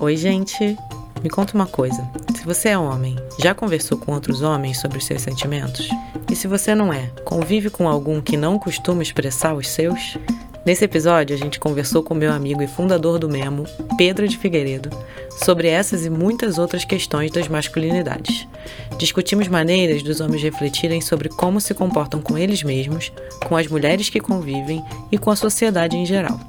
Oi, gente. Me conta uma coisa. Se você é homem, já conversou com outros homens sobre os seus sentimentos? E se você não é, convive com algum que não costuma expressar os seus? Nesse episódio, a gente conversou com meu amigo e fundador do Memo, Pedro de Figueiredo, sobre essas e muitas outras questões das masculinidades. Discutimos maneiras dos homens refletirem sobre como se comportam com eles mesmos, com as mulheres que convivem e com a sociedade em geral.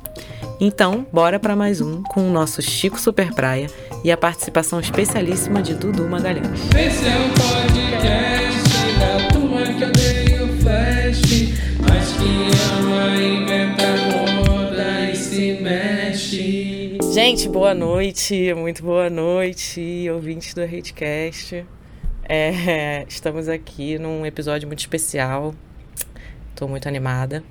Então, bora para mais um com o nosso Chico Super Praia e a participação especialíssima de Dudu Magalhães. Esse é podcast da turma que odeia o flash, mas que ama inventar moda e se mexe. Gente, boa noite, muito boa noite, ouvintes do Hatecast. É, estamos aqui num episódio muito especial, estou muito animada.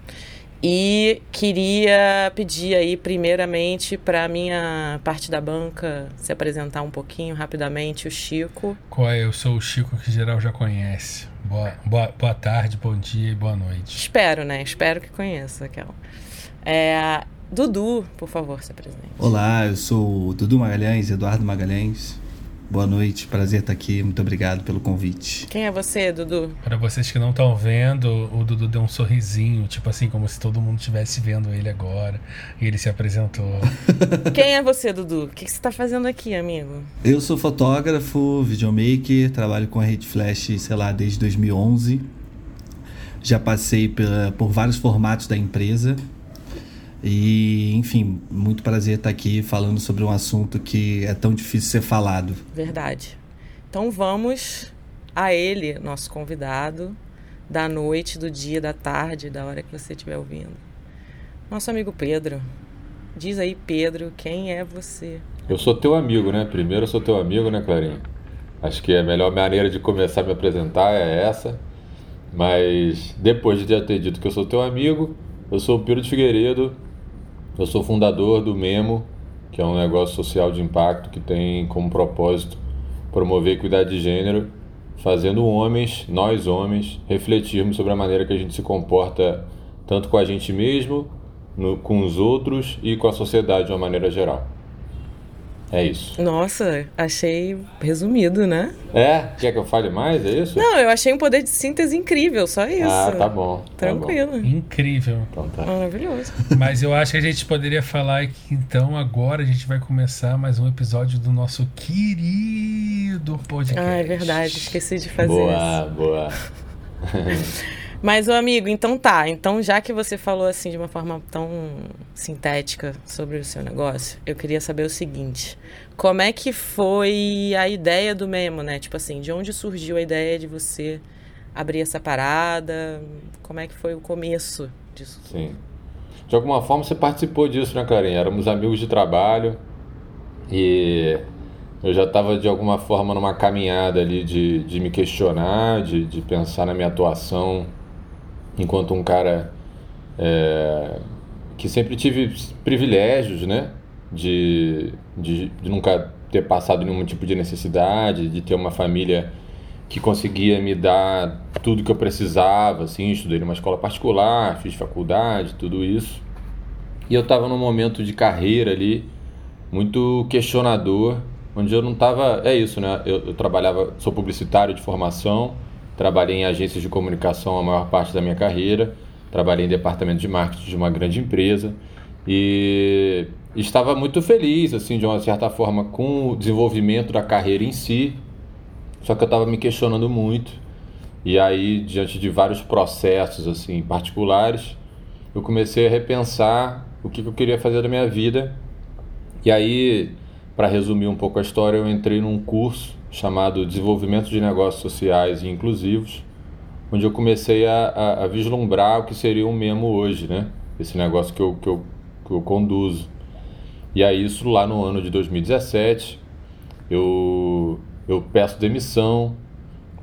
E queria pedir aí, primeiramente, para minha parte da banca se apresentar um pouquinho rapidamente, o Chico. Qual é? Eu sou o Chico que geral já conhece. Boa, boa, boa tarde, bom dia e boa noite. Espero, né? Espero que conheça, aquela. É, Dudu, por favor, se apresente. Olá, eu sou o Dudu Magalhães, Eduardo Magalhães. Boa noite, prazer estar aqui. Muito obrigado pelo convite. Quem é você, Dudu? Para vocês que não estão vendo, o Dudu deu um sorrisinho, tipo assim, como se todo mundo estivesse vendo ele agora. E ele se apresentou. Quem é você, Dudu? O que você está fazendo aqui, amigo? Eu sou fotógrafo, videomaker, trabalho com a Rede Flash, sei lá, desde 2011. Já passei por vários formatos da empresa. E, enfim, muito prazer estar aqui falando sobre um assunto que é tão difícil ser falado. Verdade. Então vamos a ele, nosso convidado, da noite, do dia, da tarde, da hora que você estiver ouvindo. Nosso amigo Pedro. Diz aí, Pedro, quem é você? Eu sou teu amigo, né? Primeiro eu sou teu amigo, né, Clarinha? Acho que a melhor maneira de começar a me apresentar é essa. Mas depois de ter dito que eu sou teu amigo, eu sou o Pedro de Figueiredo, eu sou fundador do Memo, que é um negócio social de impacto que tem como propósito promover equidade de gênero, fazendo homens, nós homens, refletirmos sobre a maneira que a gente se comporta tanto com a gente mesmo, no- com os outros e com a sociedade de uma maneira geral. É isso. Nossa, achei resumido, né? É? Quer que eu fale mais? É isso? Não, eu achei um poder de síntese incrível, só isso. Ah, tá bom. tá Tranquilo. Incrível. bom. Então tá. Maravilhoso. Mas eu acho que a gente poderia falar que então agora a gente vai começar mais um episódio do nosso querido podcast. Ah, é verdade, esqueci de fazer boa, isso. boa. Mas, ô amigo, então tá. Então, já que você falou assim de uma forma tão sintética sobre o seu negócio, eu queria saber o seguinte: como é que foi a ideia do Memo, né? Tipo assim, de onde surgiu a ideia de você abrir essa parada? Como é que foi o começo disso? Sim. De alguma forma você participou disso, né, Clarinha? Éramos amigos de trabalho e eu já estava de alguma forma numa caminhada ali de, de me questionar, de, de pensar na minha atuação enquanto um cara é, que sempre tive privilégios, né? De, de, de nunca ter passado nenhum tipo de necessidade, de ter uma família que conseguia me dar tudo que eu precisava, assim, estudei numa escola particular, fiz faculdade, tudo isso. E eu estava num momento de carreira ali muito questionador, onde eu não estava, é isso, né? Eu, eu trabalhava, sou publicitário de formação, trabalhei em agências de comunicação a maior parte da minha carreira, trabalhei em departamento de marketing de uma grande empresa e estava muito feliz, assim, de uma certa forma, com o desenvolvimento da carreira em si, só que eu estava me questionando muito. E aí, diante de vários processos assim particulares, eu comecei a repensar o que, eu queria fazer da minha vida. E aí, para resumir um pouco a história, eu entrei num curso chamado Desenvolvimento de Negócios Sociais e Inclusivos, onde eu comecei a, a, a vislumbrar o que seria um memo hoje, né? Esse negócio que eu, que, eu, que eu conduzo. E aí, isso lá no ano de 2017, eu, eu peço demissão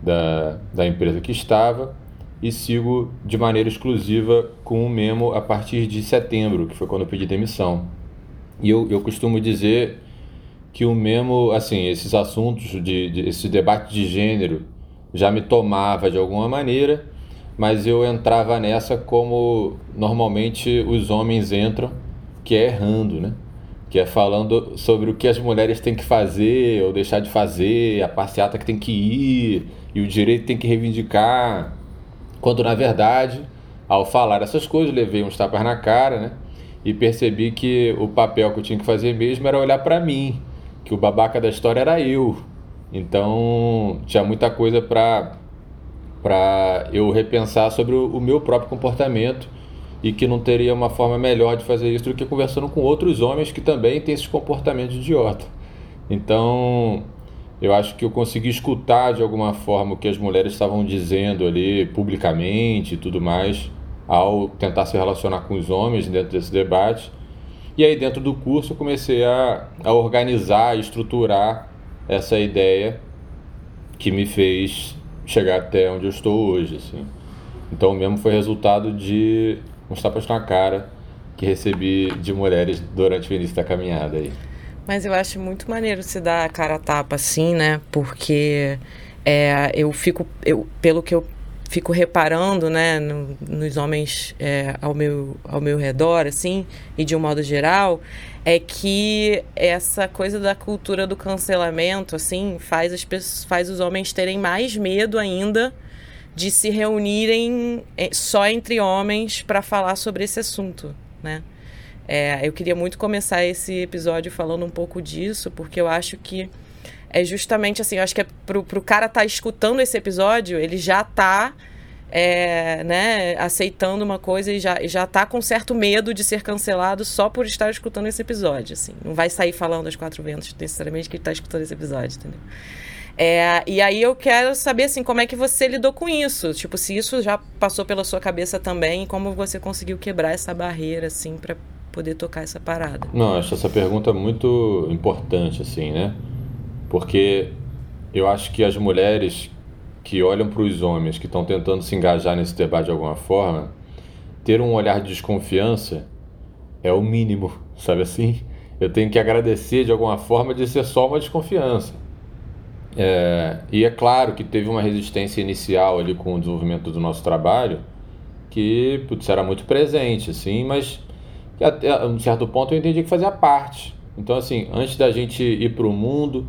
da, da empresa que estava e sigo de maneira exclusiva com o Memo a partir de setembro, que foi quando eu pedi demissão. E eu, eu costumo dizer que o Memo, assim, esses assuntos, de, de, esse debate de gênero já me tomava de alguma maneira, mas eu entrava nessa como normalmente os homens entram, que é errando, né? que é falando sobre o que as mulheres têm que fazer ou deixar de fazer, a passeata que tem que ir e o direito tem que reivindicar, quando na verdade, ao falar essas coisas, levei uns tapas na cara, né? E percebi que o papel que eu tinha que fazer mesmo era olhar para mim, que o babaca da história era eu. Então, tinha muita coisa para para eu repensar sobre o, o meu próprio comportamento e que não teria uma forma melhor de fazer isso do que conversando com outros homens que também têm esses comportamentos de idiota. Então, eu acho que eu consegui escutar de alguma forma o que as mulheres estavam dizendo ali publicamente e tudo mais, ao tentar se relacionar com os homens dentro desse debate. E aí, dentro do curso, eu comecei a, a organizar, estruturar essa ideia que me fez chegar até onde eu estou hoje. Assim. Então, mesmo foi resultado de uns tapas na cara que recebi de mulheres durante o início da caminhada aí. Mas eu acho muito maneiro se dar a cara a tapa assim, né? Porque é, eu fico, eu, pelo que eu fico reparando, né, no, nos homens é, ao, meu, ao meu redor, assim, e de um modo geral, é que essa coisa da cultura do cancelamento, assim, faz, as pessoas, faz os homens terem mais medo ainda de se reunirem é, só entre homens para falar sobre esse assunto, né? É, eu queria muito começar esse episódio falando um pouco disso, porque eu acho que é justamente assim, eu acho que é pro, pro cara estar tá escutando esse episódio, ele já tá é, né, aceitando uma coisa e já, já tá com certo medo de ser cancelado só por estar escutando esse episódio, assim. Não vai sair falando aos quatro ventos necessariamente que ele tá escutando esse episódio, entendeu? É, e aí eu quero saber assim como é que você lidou com isso, tipo se isso já passou pela sua cabeça também, e como você conseguiu quebrar essa barreira assim para poder tocar essa parada. Não, acho essa pergunta muito importante assim, né? Porque eu acho que as mulheres que olham para os homens que estão tentando se engajar nesse debate de alguma forma, ter um olhar de desconfiança é o mínimo, sabe assim? Eu tenho que agradecer de alguma forma de ser só uma desconfiança é, e é claro que teve uma resistência inicial ali com o desenvolvimento do nosso trabalho que putz, era muito presente, assim, mas até um certo ponto eu entendi que fazia parte. Então, assim, antes da gente ir para o mundo,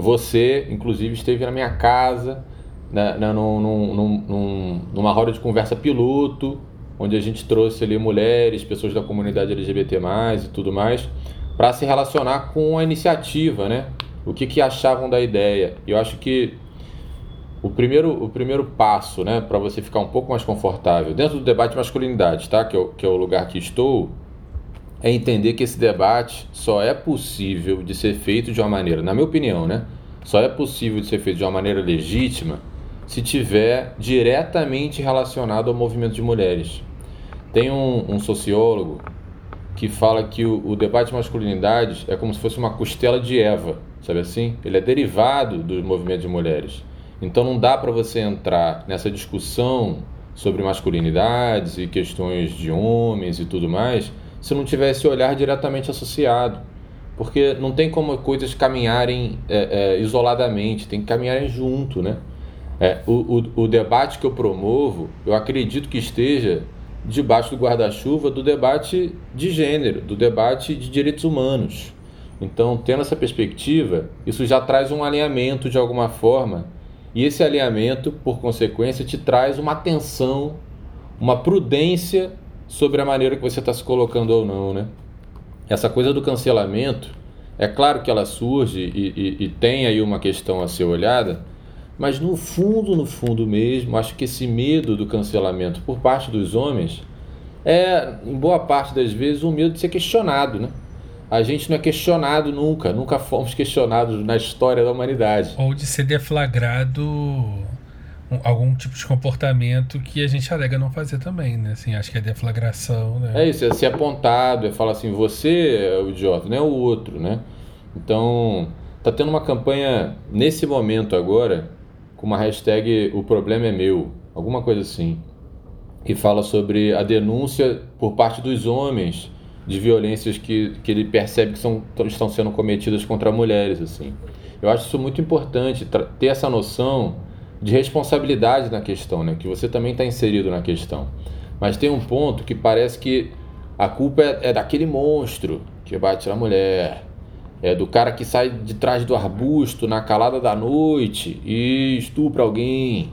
você, inclusive, esteve na minha casa, né, né, num, num, num, numa roda de conversa piloto, onde a gente trouxe ali mulheres, pessoas da comunidade LGBT+, e tudo mais, para se relacionar com a iniciativa, né? o que, que achavam da ideia. Eu acho que o primeiro, o primeiro passo, né, para você ficar um pouco mais confortável dentro do debate de masculinidade, tá, que é, que é o lugar que estou, é entender que esse debate só é possível de ser feito de uma maneira, na minha opinião, né, só é possível de ser feito de uma maneira legítima se tiver diretamente relacionado ao movimento de mulheres. Tem um, um sociólogo que fala que o, o debate de masculinidade é como se fosse uma costela de Eva sabe assim? Ele é derivado do movimento de mulheres. Então não dá para você entrar nessa discussão sobre masculinidades e questões de homens e tudo mais se não tiver esse olhar diretamente associado. Porque não tem como coisas caminharem é, é, isoladamente, tem que caminharem junto, né? É, o, o, o debate que eu promovo, eu acredito que esteja debaixo do guarda-chuva do debate de gênero, do debate de direitos humanos. Então, tendo essa perspectiva, isso já traz um alinhamento de alguma forma, e esse alinhamento, por consequência, te traz uma atenção, uma prudência sobre a maneira que você está se colocando ou não, né? Essa coisa do cancelamento, é claro que ela surge e, e, e tem aí uma questão a ser olhada, mas no fundo, no fundo mesmo, acho que esse medo do cancelamento por parte dos homens é, em boa parte das vezes, um medo de ser questionado, né? a gente não é questionado nunca, nunca fomos questionados na história da humanidade. Ou de ser deflagrado algum tipo de comportamento que a gente alega não fazer também, né? Assim, acho que é deflagração, né? É isso, é ser apontado, é falar assim, você é o idiota, não é o outro, né? Então, tá tendo uma campanha nesse momento agora com uma hashtag o problema é meu, alguma coisa assim, que fala sobre a denúncia por parte dos homens de violências que, que ele percebe que são, estão sendo cometidas contra mulheres. assim. Eu acho isso muito importante, ter essa noção de responsabilidade na questão, né? que você também está inserido na questão. Mas tem um ponto que parece que a culpa é, é daquele monstro que bate na mulher. É do cara que sai de trás do arbusto na calada da noite e estupra alguém.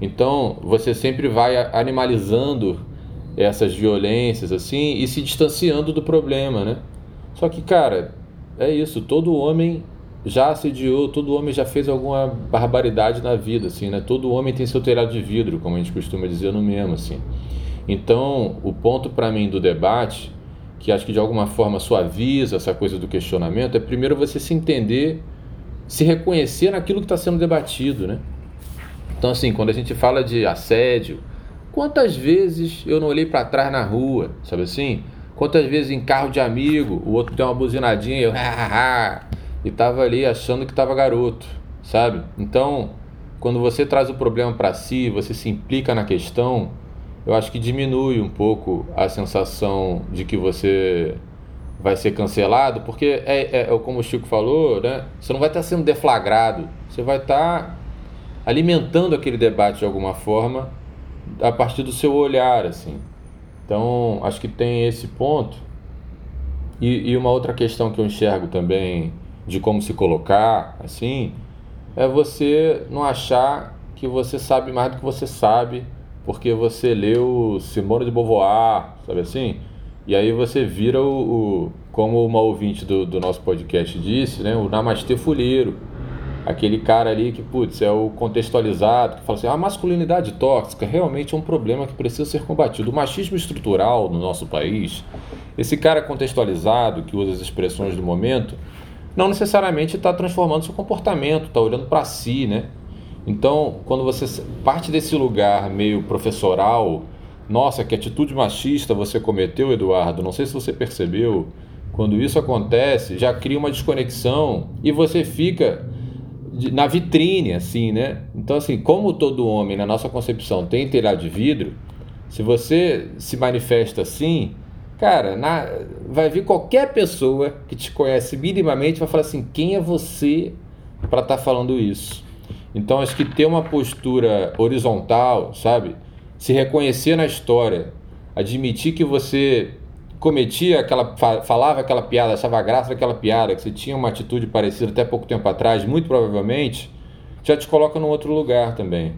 Então, você sempre vai animalizando essas violências assim e se distanciando do problema, né? Só que, cara, é isso, todo homem já assediou, todo homem já fez alguma barbaridade na vida, assim, né? Todo homem tem seu telhado de vidro, como a gente costuma dizer no mesmo, assim. Então, o ponto para mim do debate, que acho que de alguma forma suaviza essa coisa do questionamento, é primeiro você se entender, se reconhecer naquilo que está sendo debatido, né? Então, assim, quando a gente fala de assédio, quantas vezes eu não olhei para trás na rua, sabe assim? Quantas vezes em carro de amigo, o outro deu uma buzinadinha eu, e tava ali achando que tava garoto, sabe? Então, quando você traz o problema para si, você se implica na questão, eu acho que diminui um pouco a sensação de que você vai ser cancelado, porque é, é, é como o Chico falou, né? Você não vai estar sendo deflagrado, você vai estar alimentando aquele debate de alguma forma a partir do seu olhar, assim. Então, acho que tem esse ponto. E, e uma outra questão que eu enxergo também de como se colocar, assim, é você não achar que você sabe mais do que você sabe porque você leu Simone de Beauvoir, sabe assim? E aí você vira o, o como uma ouvinte do, do, nosso podcast disse, né? O namastê fuleiro. Aquele cara ali que, putz, é o contextualizado, que fala assim, a masculinidade tóxica realmente é um problema que precisa ser combatido. O machismo estrutural no nosso país, esse cara contextualizado, que usa as expressões do momento, não necessariamente está transformando seu comportamento, está olhando para si, né? Então, quando você parte desse lugar meio professoral, nossa, que atitude machista você cometeu, Eduardo, não sei se você percebeu, quando isso acontece, já cria uma desconexão e você fica na vitrine, assim, né? Então, assim, como todo homem, na nossa concepção, tem telhado de vidro, se você se manifesta assim, cara, na, vai vir qualquer pessoa que te conhece minimamente vai falar assim: quem é você para estar tá falando isso? Então acho que ter uma postura horizontal, sabe? Se reconhecer na história, admitir que você cometia aquela falava aquela piada, achava graça daquela piada, que você tinha uma atitude parecida até pouco tempo atrás, muito provavelmente, já te coloca num outro lugar também.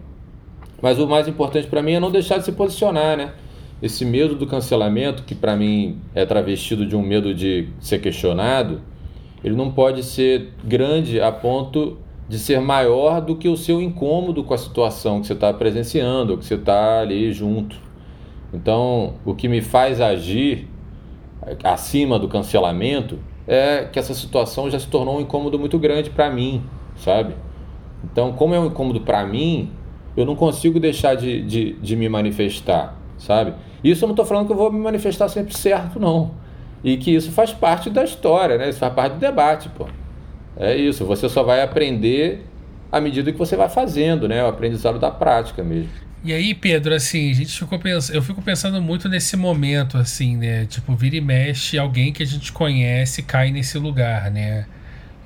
Mas o mais importante para mim é não deixar de se posicionar, né? Esse medo do cancelamento, que para mim é travestido de um medo de ser questionado, ele não pode ser grande a ponto de ser maior do que o seu incômodo com a situação que você está presenciando, que você está ali junto. Então, o que me faz agir acima do cancelamento é que essa situação já se tornou um incômodo muito grande para mim, sabe? Então, como é um incômodo para mim, eu não consigo deixar de, de, de me manifestar, sabe? Isso eu não estou falando que eu vou me manifestar sempre certo, não. E que isso faz parte da história, né? Isso faz parte do debate, pô. É isso, você só vai aprender à medida que você vai fazendo, né? O aprendizado da prática mesmo. E aí, Pedro, assim, a gente ficou pensando, eu fico pensando muito nesse momento, assim, né? Tipo, vira e mexe, alguém que a gente conhece cai nesse lugar, né?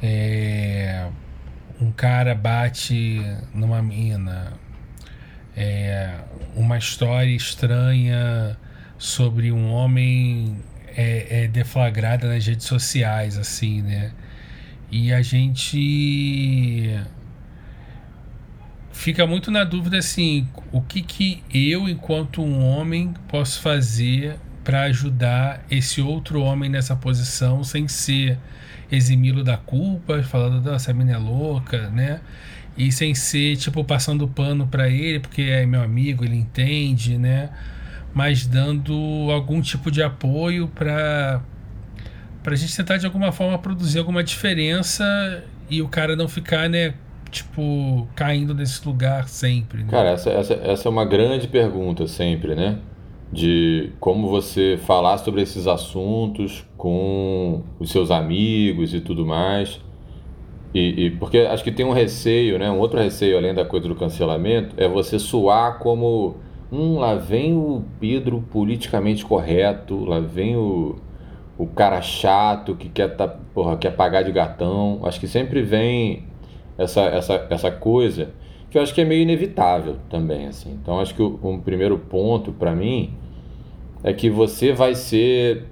É, um cara bate numa mina, é, uma história estranha sobre um homem é, é deflagrada nas redes sociais, assim, né? E a gente fica muito na dúvida assim, o que que eu enquanto um homem posso fazer para ajudar esse outro homem nessa posição sem ser eximi-lo da culpa, falando essa mina é louca, né? E sem ser tipo passando pano para ele porque é meu amigo, ele entende, né? Mas dando algum tipo de apoio para para a gente tentar de alguma forma produzir alguma diferença e o cara não ficar, né, tipo, caindo nesse lugar sempre. Né? Cara, essa, essa, essa é uma grande pergunta sempre, né? De como você falar sobre esses assuntos com os seus amigos e tudo mais. E, e, porque acho que tem um receio, né? Um outro receio além da coisa do cancelamento é você suar como hum, lá vem o Pedro politicamente correto, lá vem o, o cara chato que quer tá, porra, quer pagar de gatão. Acho que sempre vem essa, essa, essa coisa que eu acho que é meio inevitável também, assim. Então acho que o, um primeiro ponto para mim é que você vai ser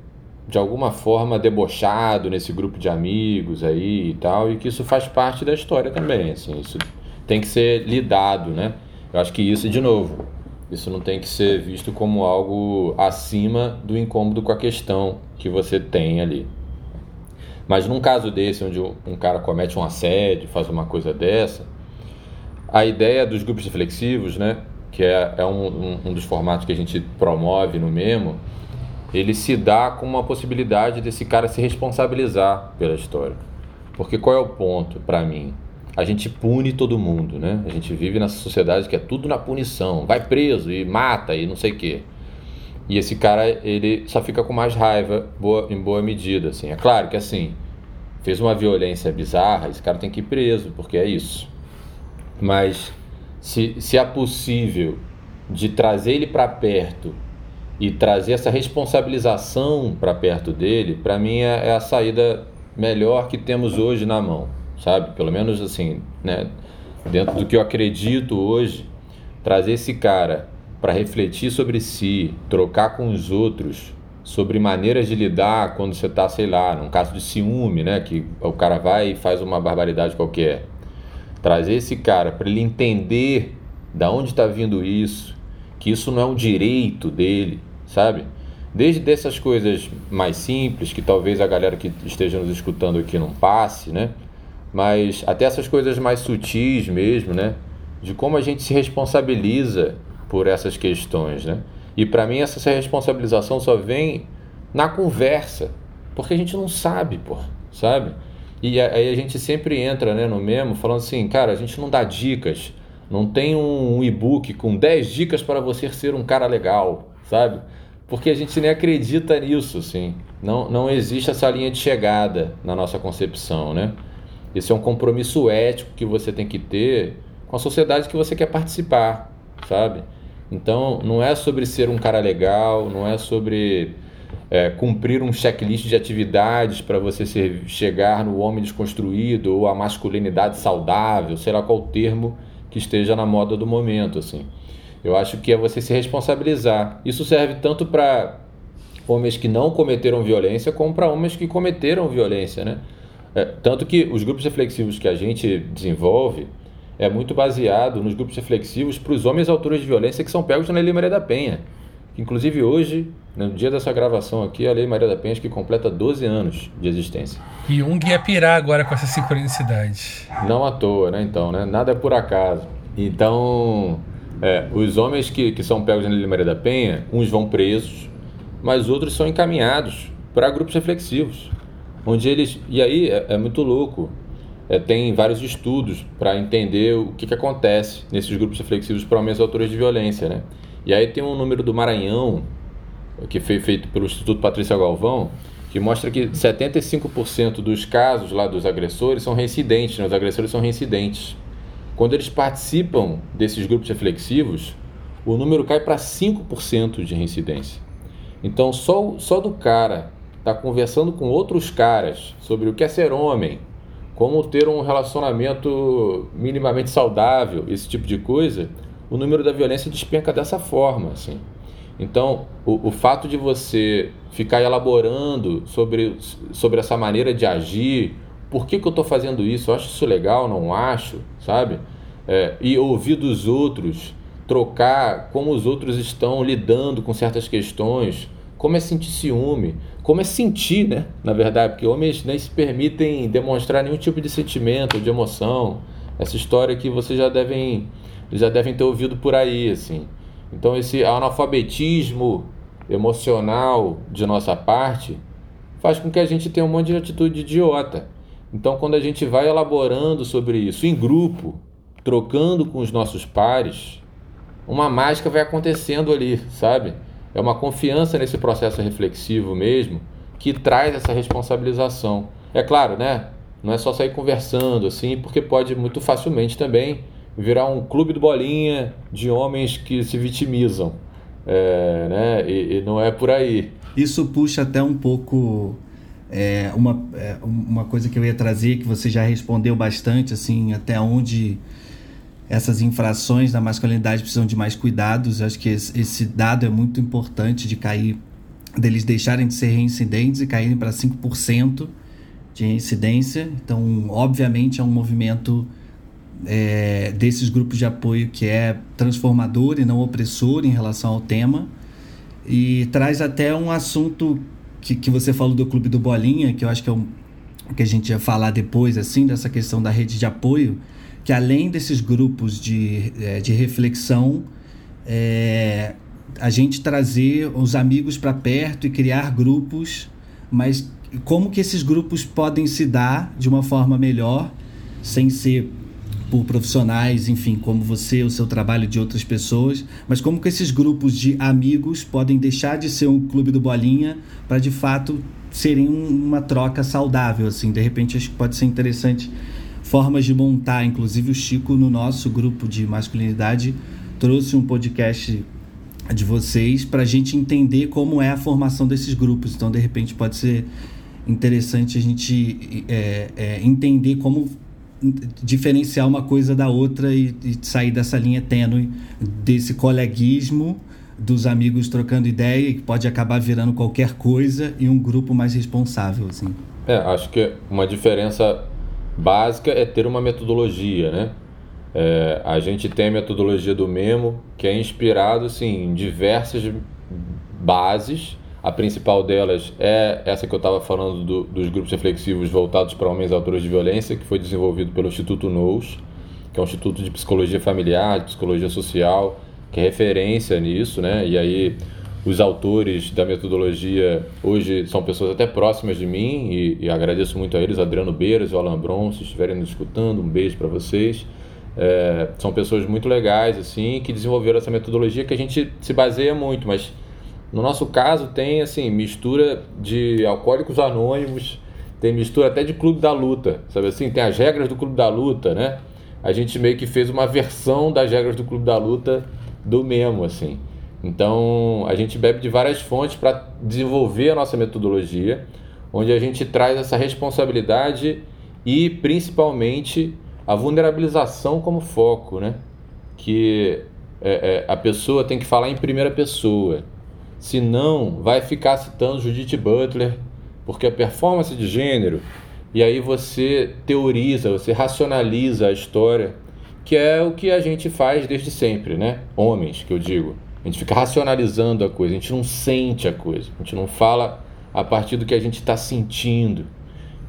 de alguma forma debochado nesse grupo de amigos aí e tal, e que isso faz parte da história também, assim, isso tem que ser lidado, né? Eu acho que isso, de novo, isso não tem que ser visto como algo acima do incômodo com a questão que você tem ali. Mas num caso desse, onde um cara comete um assédio, faz uma coisa dessa, a ideia dos grupos reflexivos, né, que é, é um, um, um dos formatos que a gente promove no Memo, ele se dá com uma possibilidade desse cara se responsabilizar pela história. Porque qual é o ponto para mim? A gente pune todo mundo, né? A gente vive nessa sociedade que é tudo na punição, vai preso e mata e não sei o quê. E esse cara, ele só fica com mais raiva boa, em boa medida, assim. É claro que, assim, fez uma violência bizarra, esse cara tem que ir preso, porque é isso. Mas se, se é possível de trazer ele para perto e trazer essa responsabilização para perto dele, para mim é, é, a saída melhor que temos hoje na mão, sabe? Pelo menos assim, né? Dentro do que eu acredito hoje, trazer esse cara para refletir sobre si, trocar com os outros sobre maneiras de lidar quando você está, sei lá, num caso de ciúme, né? Que o cara vai e faz uma barbaridade qualquer. Trazer esse cara para ele entender da onde está vindo isso, que isso não é um direito dele, sabe? Desde dessas coisas mais simples, que talvez a galera que esteja nos escutando aqui não passe, né? Mas até essas coisas mais sutis mesmo, né? De como a gente se responsabiliza por essas questões, né? E para mim essa responsabilização só vem na conversa, porque a gente não sabe, pô, sabe? E aí a gente sempre entra né, no mesmo falando assim, cara, a gente não dá dicas, não tem um e-book com 10 dicas para você ser um cara legal, sabe? Porque a gente nem acredita nisso, assim. Não, não existe essa linha de chegada na nossa concepção, né? Esse é um compromisso ético que você tem que ter com a sociedade que você quer participar, sabe? Então, não é sobre ser um cara legal, não é sobre é, cumprir um checklist de atividades para você ser, chegar no homem desconstruído ou a masculinidade saudável, sei lá qual termo que esteja na moda do momento, assim. Eu acho que é você se responsabilizar. Isso serve tanto para homens que não cometeram violência como para homens que cometeram violência, né? É, tanto que os grupos reflexivos que a gente desenvolve é muito baseado nos grupos reflexivos para os homens autores de violência que são pegos na Lei Maria da Penha. Inclusive hoje, no dia dessa gravação aqui, a Lei Maria da Penha que completa 12 anos de existência. E Jung ia pirar agora com essa sincronicidade. Não à toa, né? Então, né? Nada é por acaso. Então, é, os homens que, que são pegos na Lei Maria da Penha, uns vão presos, mas outros são encaminhados para grupos reflexivos. Onde eles. E aí é, é muito louco. É, tem vários estudos para entender o que, que acontece nesses grupos reflexivos para homens autores de violência, né? E aí tem um número do Maranhão, que foi feito pelo Instituto Patrícia Galvão, que mostra que 75% dos casos lá dos agressores são reincidentes, né? os agressores são reincidentes. Quando eles participam desses grupos reflexivos, o número cai para 5% de reincidência. Então, só, só do cara estar tá conversando com outros caras sobre o que é ser homem, como ter um relacionamento minimamente saudável, esse tipo de coisa, o número da violência despenca dessa forma, assim. Então, o, o fato de você ficar elaborando sobre, sobre essa maneira de agir, por que, que eu estou fazendo isso? Eu acho isso legal, não acho, sabe? É, e ouvir dos outros, trocar como os outros estão lidando com certas questões, como é sentir ciúme, como é sentir, né? Na verdade, porque homens nem se permitem demonstrar nenhum tipo de sentimento, de emoção. Essa história que vocês já devem já devem ter ouvido por aí, assim. Então esse analfabetismo emocional de nossa parte faz com que a gente tenha um monte de atitude idiota. Então quando a gente vai elaborando sobre isso em grupo, trocando com os nossos pares, uma mágica vai acontecendo ali, sabe? É uma confiança nesse processo reflexivo mesmo que traz essa responsabilização. É claro, né? Não é só sair conversando assim, porque pode muito facilmente também virar um clube do bolinha de homens que se vitimizam. É, né? E, e, não é por aí. Isso puxa até um pouco é, uma, é, uma coisa que eu ia trazer, que você já respondeu bastante, assim, até onde essas infrações da masculinidade precisam de mais cuidados. Eu acho que esse, esse dado é muito importante de cair deles deixarem de ser reincidentes e caírem para 5% de reincidência. Então, obviamente, é um movimento é, desses grupos de apoio que é transformador e não opressor em relação ao tema. E traz até um assunto que, que você falou do Clube do Bolinha, que eu acho que é um, que a gente ia falar depois, assim, dessa questão da rede de apoio, que além desses grupos de, é, de reflexão, é, a gente trazer os amigos para perto e criar grupos, mas como que esses grupos podem se dar de uma forma melhor, sem ser por profissionais, enfim, como você, o seu trabalho de outras pessoas, mas como que esses grupos de amigos podem deixar de ser um clube do bolinha para de fato serem uma troca saudável, assim, de repente acho que pode ser interessante formas de montar, inclusive o Chico no nosso grupo de masculinidade trouxe um podcast de vocês para a gente entender como é a formação desses grupos, então de repente pode ser interessante a gente é, é, entender como diferenciar uma coisa da outra e, e, sair dessa linha tênue desse coleguismo dos amigos trocando ideia que pode acabar virando qualquer coisa e um grupo mais responsável assim. É, acho que uma diferença básica é ter uma metodologia, né? É, a gente tem a metodologia do Memo, que é inspirado assim, em diversas bases a principal delas é essa que eu estava falando do, dos grupos reflexivos voltados para homens autores de violência, que foi desenvolvido pelo Instituto NOUS, que é um instituto de psicologia familiar, de psicologia social, que é referência nisso, né? E aí os autores da metodologia hoje são pessoas até próximas de mim e, e agradeço muito a eles, Adriano Beiras e Alan Bron, se estiverem nos escutando, um beijo para vocês. É, são pessoas muito legais assim que desenvolveram essa metodologia que a gente se baseia muito, mas no nosso caso, tem assim mistura de alcoólicos anônimos, tem mistura até de clube da luta, sabe assim? Tem as regras do clube da luta, né? A gente meio que fez uma versão das regras do clube da luta do mesmo, assim. Então, a gente bebe de várias fontes para desenvolver a nossa metodologia, onde a gente traz essa responsabilidade e principalmente a vulnerabilização como foco, né? Que é, é, a pessoa tem que falar em primeira pessoa. Senão, vai ficar citando Judith Butler, porque a performance de gênero, e aí você teoriza, você racionaliza a história, que é o que a gente faz desde sempre, né? Homens, que eu digo. A gente fica racionalizando a coisa, a gente não sente a coisa, a gente não fala a partir do que a gente está sentindo.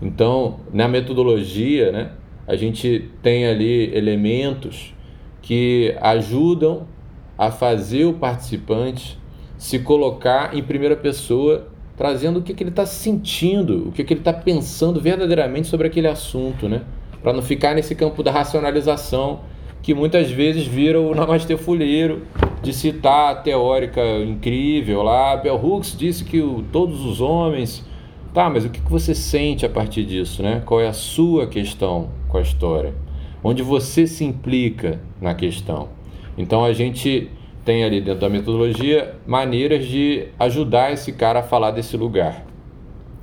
Então, na metodologia, né, a gente tem ali elementos que ajudam a fazer o participante se colocar em primeira pessoa, trazendo o que, que ele está sentindo, o que, que ele está pensando verdadeiramente sobre aquele assunto, né? Para não ficar nesse campo da racionalização que muitas vezes vira o Namastê Folheiro de citar a teórica incrível lá. Bell Hooks disse que o, todos os homens. Tá, mas o que, que você sente a partir disso, né? Qual é a sua questão com a história? Onde você se implica na questão? Então a gente tem ali dentro da metodologia maneiras de ajudar esse cara a falar desse lugar.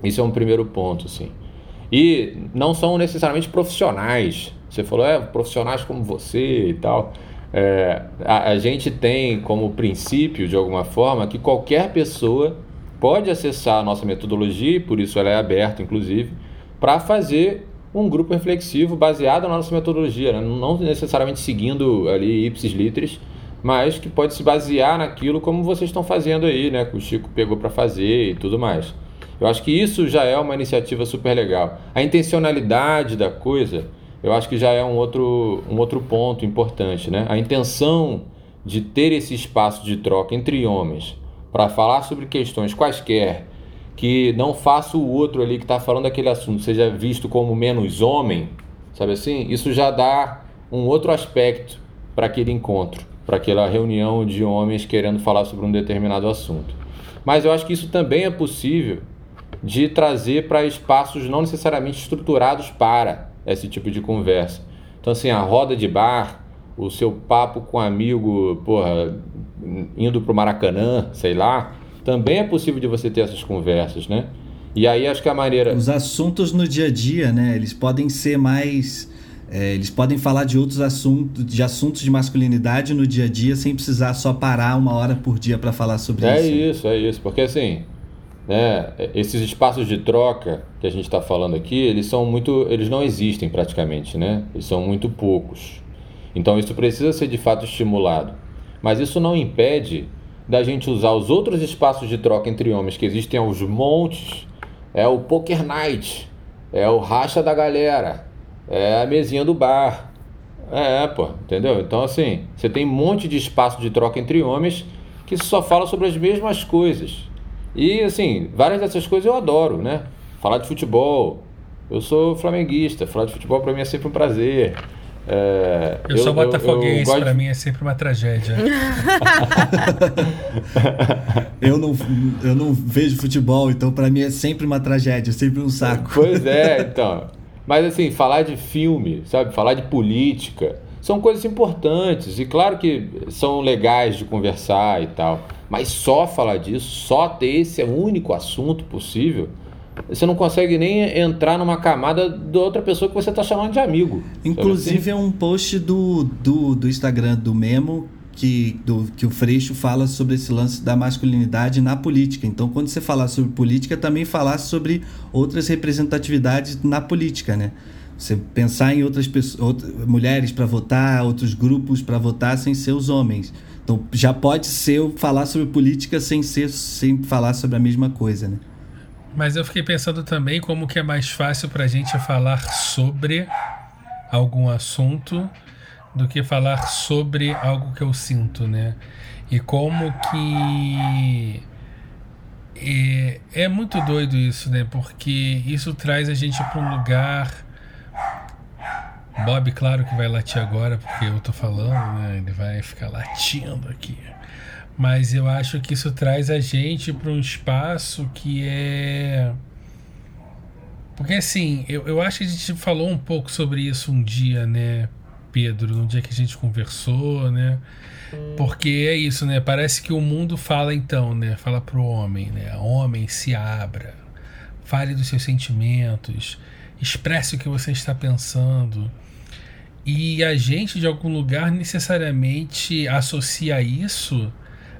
Isso é um primeiro ponto, assim. E não são necessariamente profissionais. Você falou, é, profissionais como você e tal. É, a, a gente tem como princípio, de alguma forma, que qualquer pessoa pode acessar a nossa metodologia, e por isso ela é aberta, inclusive, para fazer um grupo reflexivo baseado na nossa metodologia, né? não necessariamente seguindo ali ipsis literis, mas que pode se basear naquilo como vocês estão fazendo aí, né? Que o Chico pegou para fazer e tudo mais. Eu acho que isso já é uma iniciativa super legal. A intencionalidade da coisa, eu acho que já é um outro, um outro ponto importante, né? A intenção de ter esse espaço de troca entre homens para falar sobre questões quaisquer que não faça o outro ali que está falando aquele assunto seja visto como menos homem, sabe assim? Isso já dá um outro aspecto para aquele encontro para aquela reunião de homens querendo falar sobre um determinado assunto. Mas eu acho que isso também é possível de trazer para espaços não necessariamente estruturados para esse tipo de conversa. Então, assim, a roda de bar, o seu papo com um amigo, porra, indo para o Maracanã, sei lá, também é possível de você ter essas conversas, né? E aí acho que a maneira. Os assuntos no dia a dia, né? Eles podem ser mais é, eles podem falar de outros assuntos, de assuntos de masculinidade no dia a dia, sem precisar só parar uma hora por dia para falar sobre é isso. É isso, é isso. Porque assim, né, esses espaços de troca que a gente está falando aqui, eles são muito, eles não existem praticamente, né? Eles são muito poucos. Então isso precisa ser de fato estimulado. Mas isso não impede da gente usar os outros espaços de troca entre homens que existem aos montes. É o poker night, é o racha da galera, é a mesinha do bar. É, pô, entendeu? Então assim, você tem um monte de espaço de troca entre homens que só fala sobre as mesmas coisas. E assim, várias dessas coisas eu adoro, né? Falar de futebol. Eu sou flamenguista, falar de futebol para mim é sempre um prazer. É, eu, eu sou botafoguense, para de... mim é sempre uma tragédia. eu, não, eu não vejo futebol, então para mim é sempre uma tragédia, sempre um saco. Pois é, então. Mas assim, falar de filme, sabe? Falar de política, são coisas importantes. E claro que são legais de conversar e tal. Mas só falar disso, só ter esse único assunto possível, você não consegue nem entrar numa camada de outra pessoa que você está chamando de amigo. Inclusive assim? é um post do, do, do Instagram do Memo que, do, que o Freixo fala sobre esse lance da masculinidade na política. Então, quando você falar sobre política, também falar sobre outras representatividades na política, né? Você pensar em outras pessoas, outras, mulheres para votar, outros grupos para votar sem ser os homens. Então, já pode ser falar sobre política sem ser sem falar sobre a mesma coisa, né? Mas eu fiquei pensando também como que é mais fácil para a gente falar sobre algum assunto do que falar sobre algo que eu sinto, né? E como que é, é muito doido isso, né? Porque isso traz a gente para um lugar. Bob, claro que vai latir agora, porque eu tô falando, né? Ele vai ficar latindo aqui. Mas eu acho que isso traz a gente para um espaço que é. Porque assim, eu, eu acho que a gente falou um pouco sobre isso um dia, né, Pedro? No dia que a gente conversou, né? Porque é isso, né? Parece que o mundo fala então, né? Fala pro homem, né? Homem, se abra. Fale dos seus sentimentos. Expresse o que você está pensando. E a gente, de algum lugar, necessariamente associa isso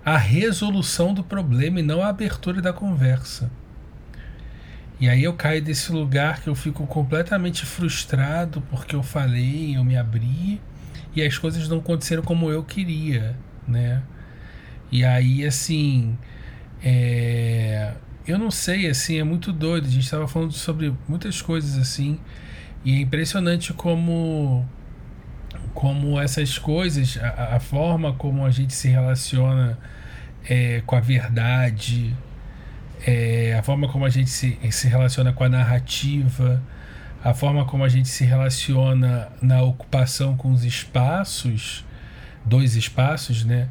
a resolução do problema e não a abertura da conversa. E aí eu caio desse lugar que eu fico completamente frustrado porque eu falei, eu me abri e as coisas não aconteceram como eu queria, né? E aí, assim, é... eu não sei, assim, é muito doido. A gente estava falando sobre muitas coisas assim e é impressionante como como essas coisas, a, a forma como a gente se relaciona é, com a verdade, é, a forma como a gente se, se relaciona com a narrativa, a forma como a gente se relaciona na ocupação com os espaços, dois espaços, né?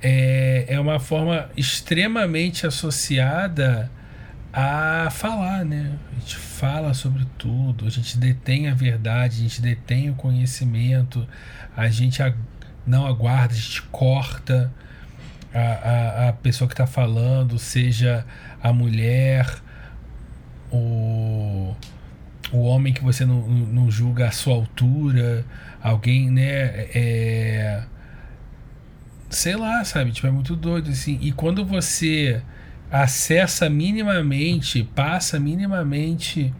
É, é uma forma extremamente associada a falar, né? A gente fala sobre tudo, a gente detém a verdade, a gente detém o conhecimento, a gente não aguarda, a gente corta a, a, a pessoa que está falando, seja a mulher, o, o homem que você não, não julga a sua altura, alguém, né? É, sei lá, sabe? Tipo, é muito doido, assim. E quando você acessa minimamente, passa minimamente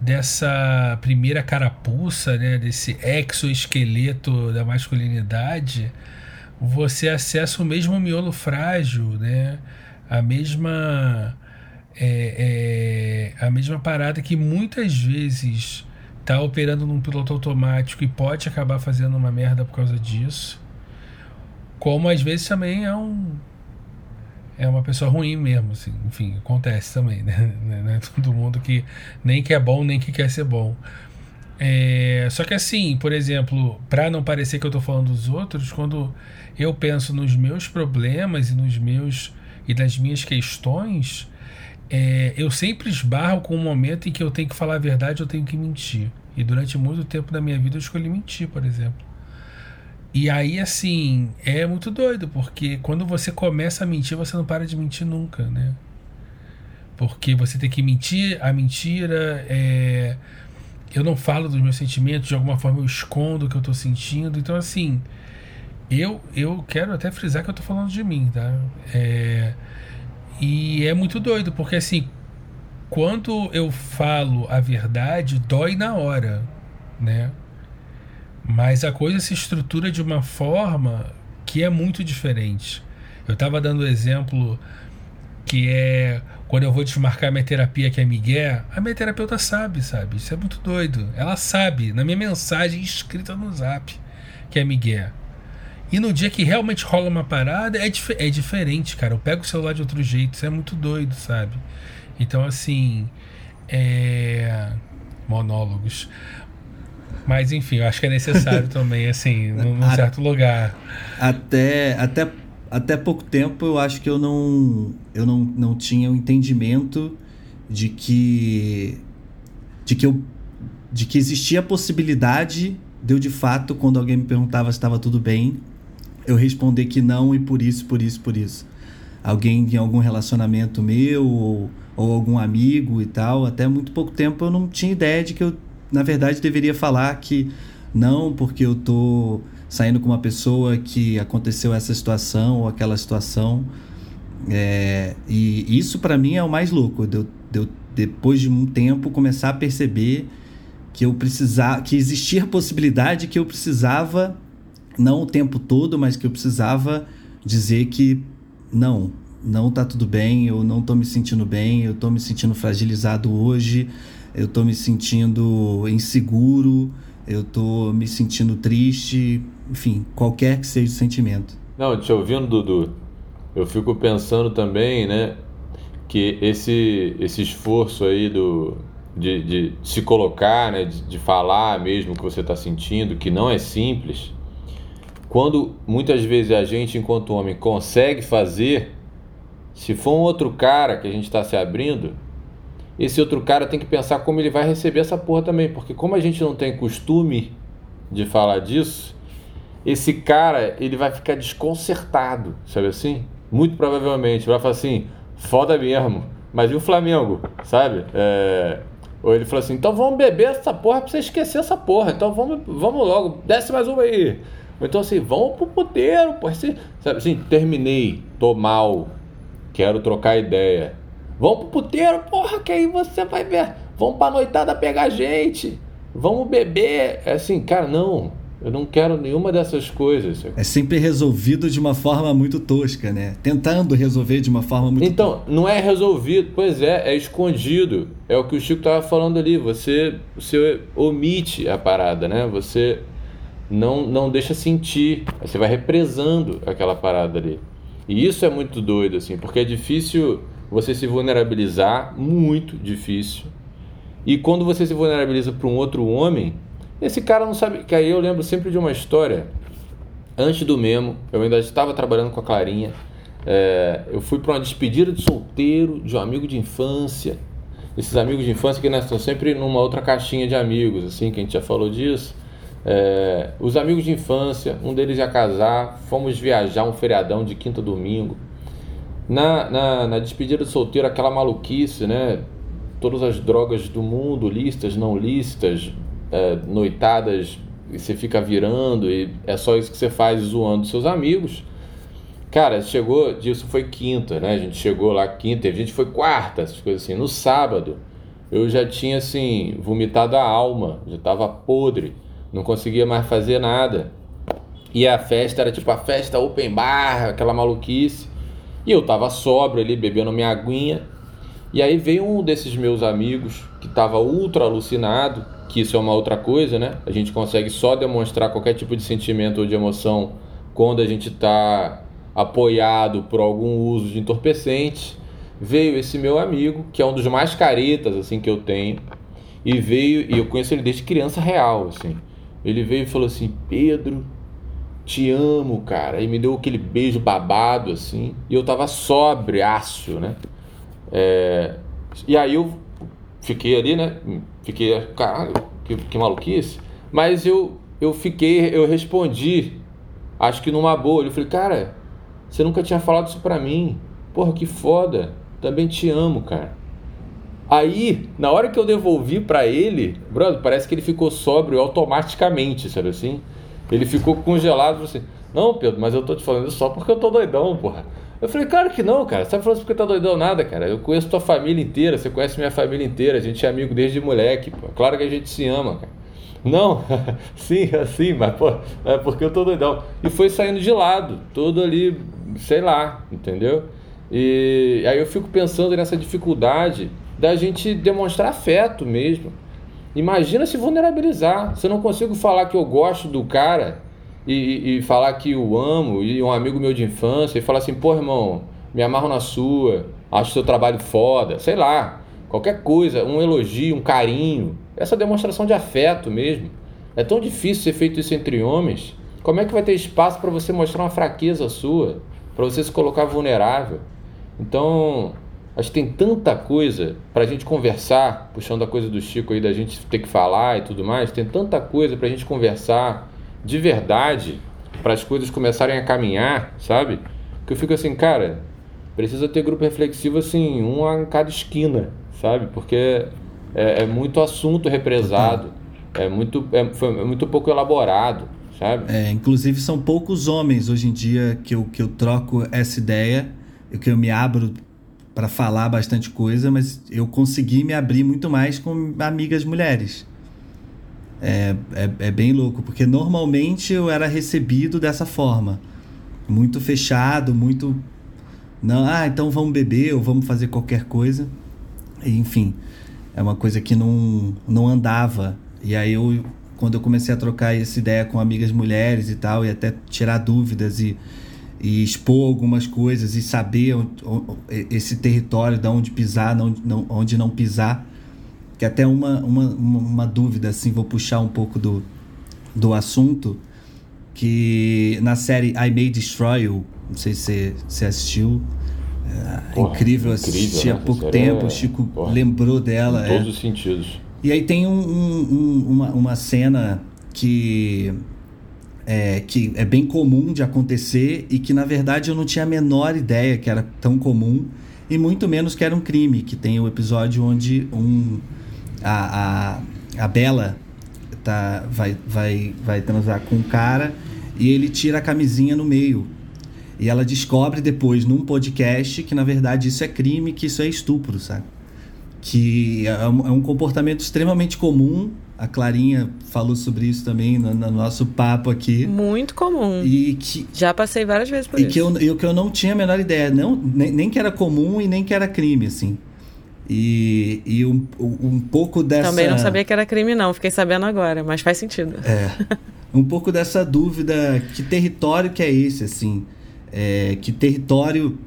dessa primeira carapuça, né, desse exoesqueleto da masculinidade, você acessa o mesmo miolo frágil, né, a mesma é, é, a mesma parada que muitas vezes está operando num piloto automático e pode acabar fazendo uma merda por causa disso, como às vezes também é um é uma pessoa ruim mesmo, assim, enfim, acontece também, né? Não é todo mundo que nem que é bom, nem que quer ser bom. É, só que assim, por exemplo, para não parecer que eu estou falando dos outros, quando eu penso nos meus problemas e nos meus e nas minhas questões, é, eu sempre esbarro com o um momento em que eu tenho que falar a verdade, eu tenho que mentir. E durante muito tempo da minha vida eu escolhi mentir, por exemplo. E aí, assim, é muito doido, porque quando você começa a mentir, você não para de mentir nunca, né? Porque você tem que mentir, a mentira é. Eu não falo dos meus sentimentos, de alguma forma eu escondo o que eu tô sentindo. Então, assim, eu, eu quero até frisar que eu tô falando de mim, tá? É, E é muito doido, porque assim, quando eu falo a verdade, dói na hora, né? Mas a coisa se estrutura de uma forma que é muito diferente. Eu estava dando o exemplo que é quando eu vou desmarcar minha terapia, que é Miguel, a minha terapeuta sabe, sabe? Isso é muito doido. Ela sabe, na minha mensagem escrita no zap, que é Miguel. E no dia que realmente rola uma parada, é, dif é diferente, cara. Eu pego o celular de outro jeito, isso é muito doido, sabe? Então, assim. É. Monólogos. Mas, enfim, eu acho que é necessário também, assim, num, num certo lugar. Até, até até pouco tempo eu acho que eu não eu não, não tinha o um entendimento de que de que eu de que existia a possibilidade de eu de fato quando alguém me perguntava se estava tudo bem eu responder que não e por isso por isso por isso alguém em algum relacionamento meu ou, ou algum amigo e tal até muito pouco tempo eu não tinha ideia de que eu na verdade deveria falar que não porque eu tô saindo com uma pessoa que aconteceu essa situação ou aquela situação. É, e isso para mim é o mais louco, de eu, de eu, depois de um tempo começar a perceber que eu precisava, que existia a possibilidade que eu precisava, não o tempo todo, mas que eu precisava dizer que não, não tá tudo bem, eu não tô me sentindo bem, eu tô me sentindo fragilizado hoje, eu tô me sentindo inseguro, eu tô me sentindo triste, enfim, qualquer que seja o sentimento. Não, te ouvindo, Dudu, eu fico pensando também, né, que esse, esse esforço aí do, de, de se colocar, né, de, de falar mesmo o que você está sentindo, que não é simples, quando muitas vezes a gente, enquanto homem, consegue fazer, se for um outro cara que a gente está se abrindo, esse outro cara tem que pensar como ele vai receber essa porra também, porque como a gente não tem costume de falar disso, esse cara ele vai ficar desconcertado, sabe assim? Muito provavelmente vai falar assim, foda mesmo. Mas e o Flamengo, sabe? É... Ou ele falou assim, então vamos beber essa porra pra você esquecer essa porra. Então vamos, vamos logo, desce mais uma aí. Então assim, vamos pro puteiro, pô. Assim, sabe assim, terminei, tô mal, quero trocar ideia. Vamos pro puteiro, porra, que aí você vai ver. Vamos pra noitada pegar gente. Vamos beber. É assim, cara, não. Eu não quero nenhuma dessas coisas. É sempre resolvido de uma forma muito tosca, né? Tentando resolver de uma forma muito Então, não é resolvido, pois é, é escondido. É o que o Chico estava falando ali. Você, você omite a parada, né? Você não, não deixa sentir. Você vai represando aquela parada ali. E isso é muito doido, assim, porque é difícil você se vulnerabilizar, muito difícil. E quando você se vulnerabiliza para um outro homem, esse cara não sabe. Que aí eu lembro sempre de uma história. Antes do Memo, eu ainda estava trabalhando com a Clarinha. É, eu fui para uma despedida de solteiro de um amigo de infância. Esses amigos de infância que né, estão sempre numa outra caixinha de amigos, assim, que a gente já falou disso. É, os amigos de infância, um deles ia casar, fomos viajar um feriadão de quinta a domingo. Na, na, na despedida de solteiro, aquela maluquice, né? Todas as drogas do mundo, listas, não listas, é, noitadas, e você fica virando, e é só isso que você faz zoando seus amigos. Cara, chegou, disso foi quinta, né? A gente chegou lá quinta, a gente foi quarta, essas coisas assim. No sábado, eu já tinha, assim, vomitado a alma, já tava podre, não conseguia mais fazer nada. E a festa era tipo a festa open bar, aquela maluquice. E eu tava sóbrio ali, bebendo minha aguinha. E aí veio um desses meus amigos que tava ultra alucinado, que isso é uma outra coisa, né? A gente consegue só demonstrar qualquer tipo de sentimento ou de emoção quando a gente está apoiado por algum uso de entorpecente. Veio esse meu amigo, que é um dos mais caretas assim que eu tenho, e veio, e eu conheço ele desde criança real, assim. Ele veio e falou assim: "Pedro, te amo, cara. E me deu aquele beijo babado, assim. E eu tava sóbriaço, né? É, e aí eu fiquei ali, né? Fiquei, caralho, que, que maluquice. Mas eu, eu fiquei, eu respondi, acho que numa boa. Eu falei, cara, você nunca tinha falado isso pra mim. Porra, que foda. Também te amo, cara. Aí, na hora que eu devolvi para ele, brother, parece que ele ficou sóbrio automaticamente, sabe assim? Ele ficou congelado assim: Não, Pedro, mas eu tô te falando isso só porque eu tô doidão, porra. Eu falei, claro que não, cara. Você tá falando porque tá doidão nada, cara. Eu conheço tua família inteira, você conhece minha família inteira, a gente é amigo desde moleque, pô. Claro que a gente se ama, cara. Não, sim, assim, mas pô, é porque eu tô doidão. E foi saindo de lado, todo ali, sei lá, entendeu? E aí eu fico pensando nessa dificuldade da gente demonstrar afeto mesmo. Imagina se vulnerabilizar. Se eu não consigo falar que eu gosto do cara e, e, falar que o amo, e um amigo meu de infância, e falar assim, pô, irmão, me amarro na sua, acho seu trabalho foda, sei lá, qualquer coisa, um elogio, um carinho, essa demonstração de afeto mesmo. É tão difícil ser feito isso entre homens. Como é que vai ter espaço para você mostrar uma fraqueza sua, para você se colocar vulnerável? Então, acho que tem tanta coisa para a gente conversar, puxando a coisa do Chico aí da gente ter que falar e tudo mais, tem tanta coisa para a gente conversar de verdade, para as coisas começarem a caminhar, sabe? Que eu fico assim, cara, precisa ter grupo reflexivo assim, um em cada esquina, sabe? Porque é, é muito assunto represado, é muito, é, foi, é muito pouco elaborado, sabe? É, inclusive são poucos homens hoje em dia que eu, que eu troco essa ideia, que eu me abro para falar bastante coisa, mas eu consegui me abrir muito mais com amigas mulheres. É, é, é, bem louco, porque normalmente eu era recebido dessa forma. Muito fechado, muito. Não, ah, então vamos beber ou vamos fazer qualquer coisa. Enfim, é uma coisa que não, não andava. E aí eu, quando eu comecei a trocar essa ideia com amigas mulheres e tal, e até tirar dúvidas e, e expor algumas coisas e saber esse território de onde pisar, onde não pisar que até uma, uma, uma dúvida, assim, vou puxar um pouco do, do assunto, que na série I May Destroy You, não sei se você assistiu, é, Porra, incrível, assisti né? há pouco tempo, é... o Chico Porra, lembrou dela. Em todos é. os sentidos. E aí tem um, um, uma, uma cena que é, que é bem comum de acontecer e que na verdade eu não tinha a menor ideia que era tão comum e muito menos que era um crime, que tem o episódio onde um a, a, a Bela tá, vai, vai, vai transar com um cara e ele tira a camisinha no meio. E ela descobre depois num podcast que na verdade isso é crime, que isso é estupro, sabe? Que é um, é um comportamento extremamente comum. A Clarinha falou sobre isso também no, no, nosso papo aqui. Muito comum. E que, Já passei várias vezes por e isso. Que eu, eu, que eu não tinha a menor ideia. Não, nem, nem que era comum e nem que era crime, assim. E, e um, um pouco dessa. Também não sabia que era crime, não, fiquei sabendo agora, mas faz sentido. É. Um pouco dessa dúvida: que território que é esse, assim? É, que território,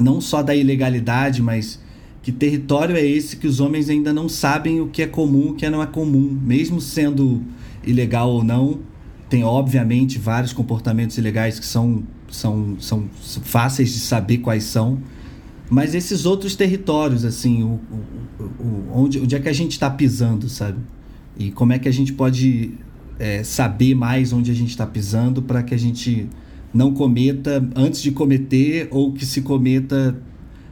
não só da ilegalidade, mas que território é esse que os homens ainda não sabem o que é comum o que não é comum, mesmo sendo ilegal ou não. Tem, obviamente, vários comportamentos ilegais que são, são, são fáceis de saber quais são mas esses outros territórios, assim, o, o, o onde, onde é que a gente está pisando, sabe? E como é que a gente pode é, saber mais onde a gente está pisando para que a gente não cometa antes de cometer ou que se cometa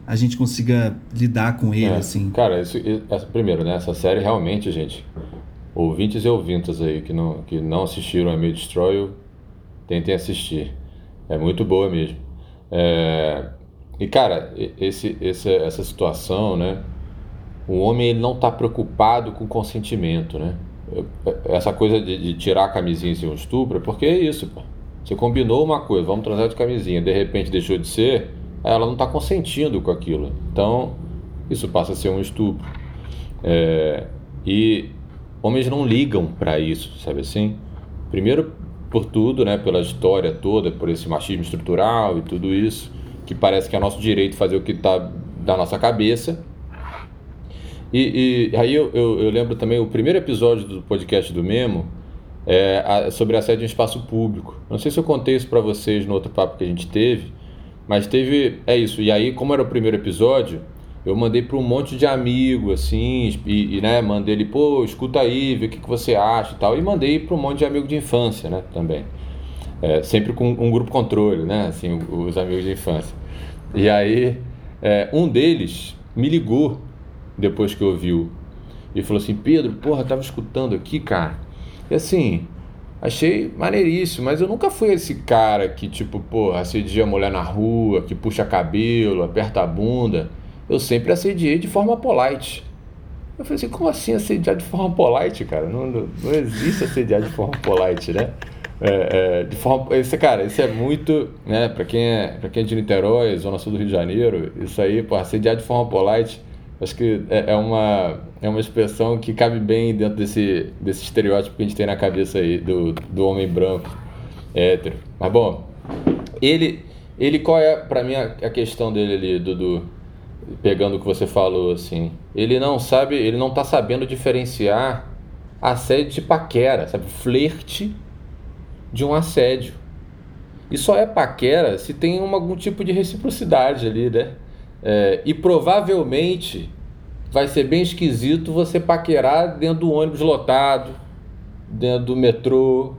a gente consiga lidar com ele, é, assim. Cara, isso, essa, primeiro, né? Essa série realmente, gente, ouvintes e ouvintas aí que não, que não assistiram a Meio Destroy, tentem assistir. É muito boa mesmo. É, e cara, esse, esse, essa situação, né? O homem ele não está preocupado com consentimento, né? Essa coisa de, de tirar a camisinha e um estupro, é porque é isso, pô. Você combinou uma coisa, vamos transar de camisinha, de repente deixou de ser, ela não está consentindo com aquilo. Então, isso passa a ser um estupro. É, e homens não ligam para isso, sabe assim? Primeiro, por tudo, né? Pela história toda, por esse machismo estrutural e tudo isso que parece que é nosso direito fazer o que está da nossa cabeça. E, e aí eu, eu, eu, lembro também o primeiro episódio do podcast do Memo é a, sobre assédio em espaço público. Não sei se eu contei isso para vocês no outro papo que a gente teve, mas teve é isso. E aí como era o primeiro episódio, eu mandei para um monte de amigo assim e, e, né mandei ele pô escuta aí vê o que, que você acha e tal e mandei para um monte de amigo de infância né também é, sempre com um grupo controle, né? Assim, os amigos de infância. E aí, é, um deles me ligou depois que ouviu e falou assim: Pedro, porra, tava escutando aqui, cara. E assim, Achei maneiríssimo, mas eu nunca fui esse cara que, tipo, pô, assedia a mulher na rua, que puxa cabelo, aperta a bunda. Eu sempre assediei de forma polite. Eu falei assim, como assim assediar de forma polite, cara? Não, não, não existe assediar de forma polite, né? É, é, de forma, esse, cara, isso é muito, né, pra quem é, pra quem é de Niterói, Zona Sul do Rio de Janeiro, isso aí, pô, assediar de forma polite Acho que é, é, uma, é uma expressão que cabe bem dentro desse, desse estereótipo que a gente tem na cabeça aí do, do homem branco hétero. Mas bom, ele, ele qual é para mim a, a, questão dele ali, Dudu? Pegando o que você falou assim, ele não sabe, ele não tá sabendo diferenciar assédio de paquera, sabe? Flerte de um assédio. E só é paquera se tem uma, algum tipo de reciprocidade ali, né? É, e provavelmente vai ser bem esquisito você paquerar dentro do ônibus lotado, dentro do metrô.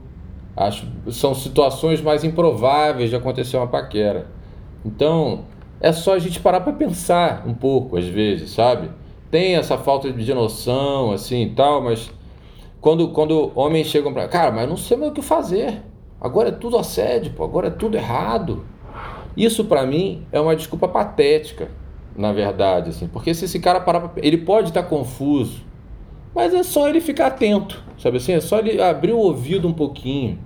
Acho são situações mais improváveis de acontecer uma paquera. Então, é só a gente parar para pensar um pouco às vezes, sabe? Tem essa falta de noção assim e tal, mas quando quando homens chegam para, cara, mas não sei mais o que fazer. Agora é tudo assédio, pô, agora é tudo errado. Isso para mim é uma desculpa patética, na verdade, assim, porque se esse cara parar, ele pode estar tá confuso, mas é só ele ficar atento, sabe assim? É só ele abrir o ouvido um pouquinho,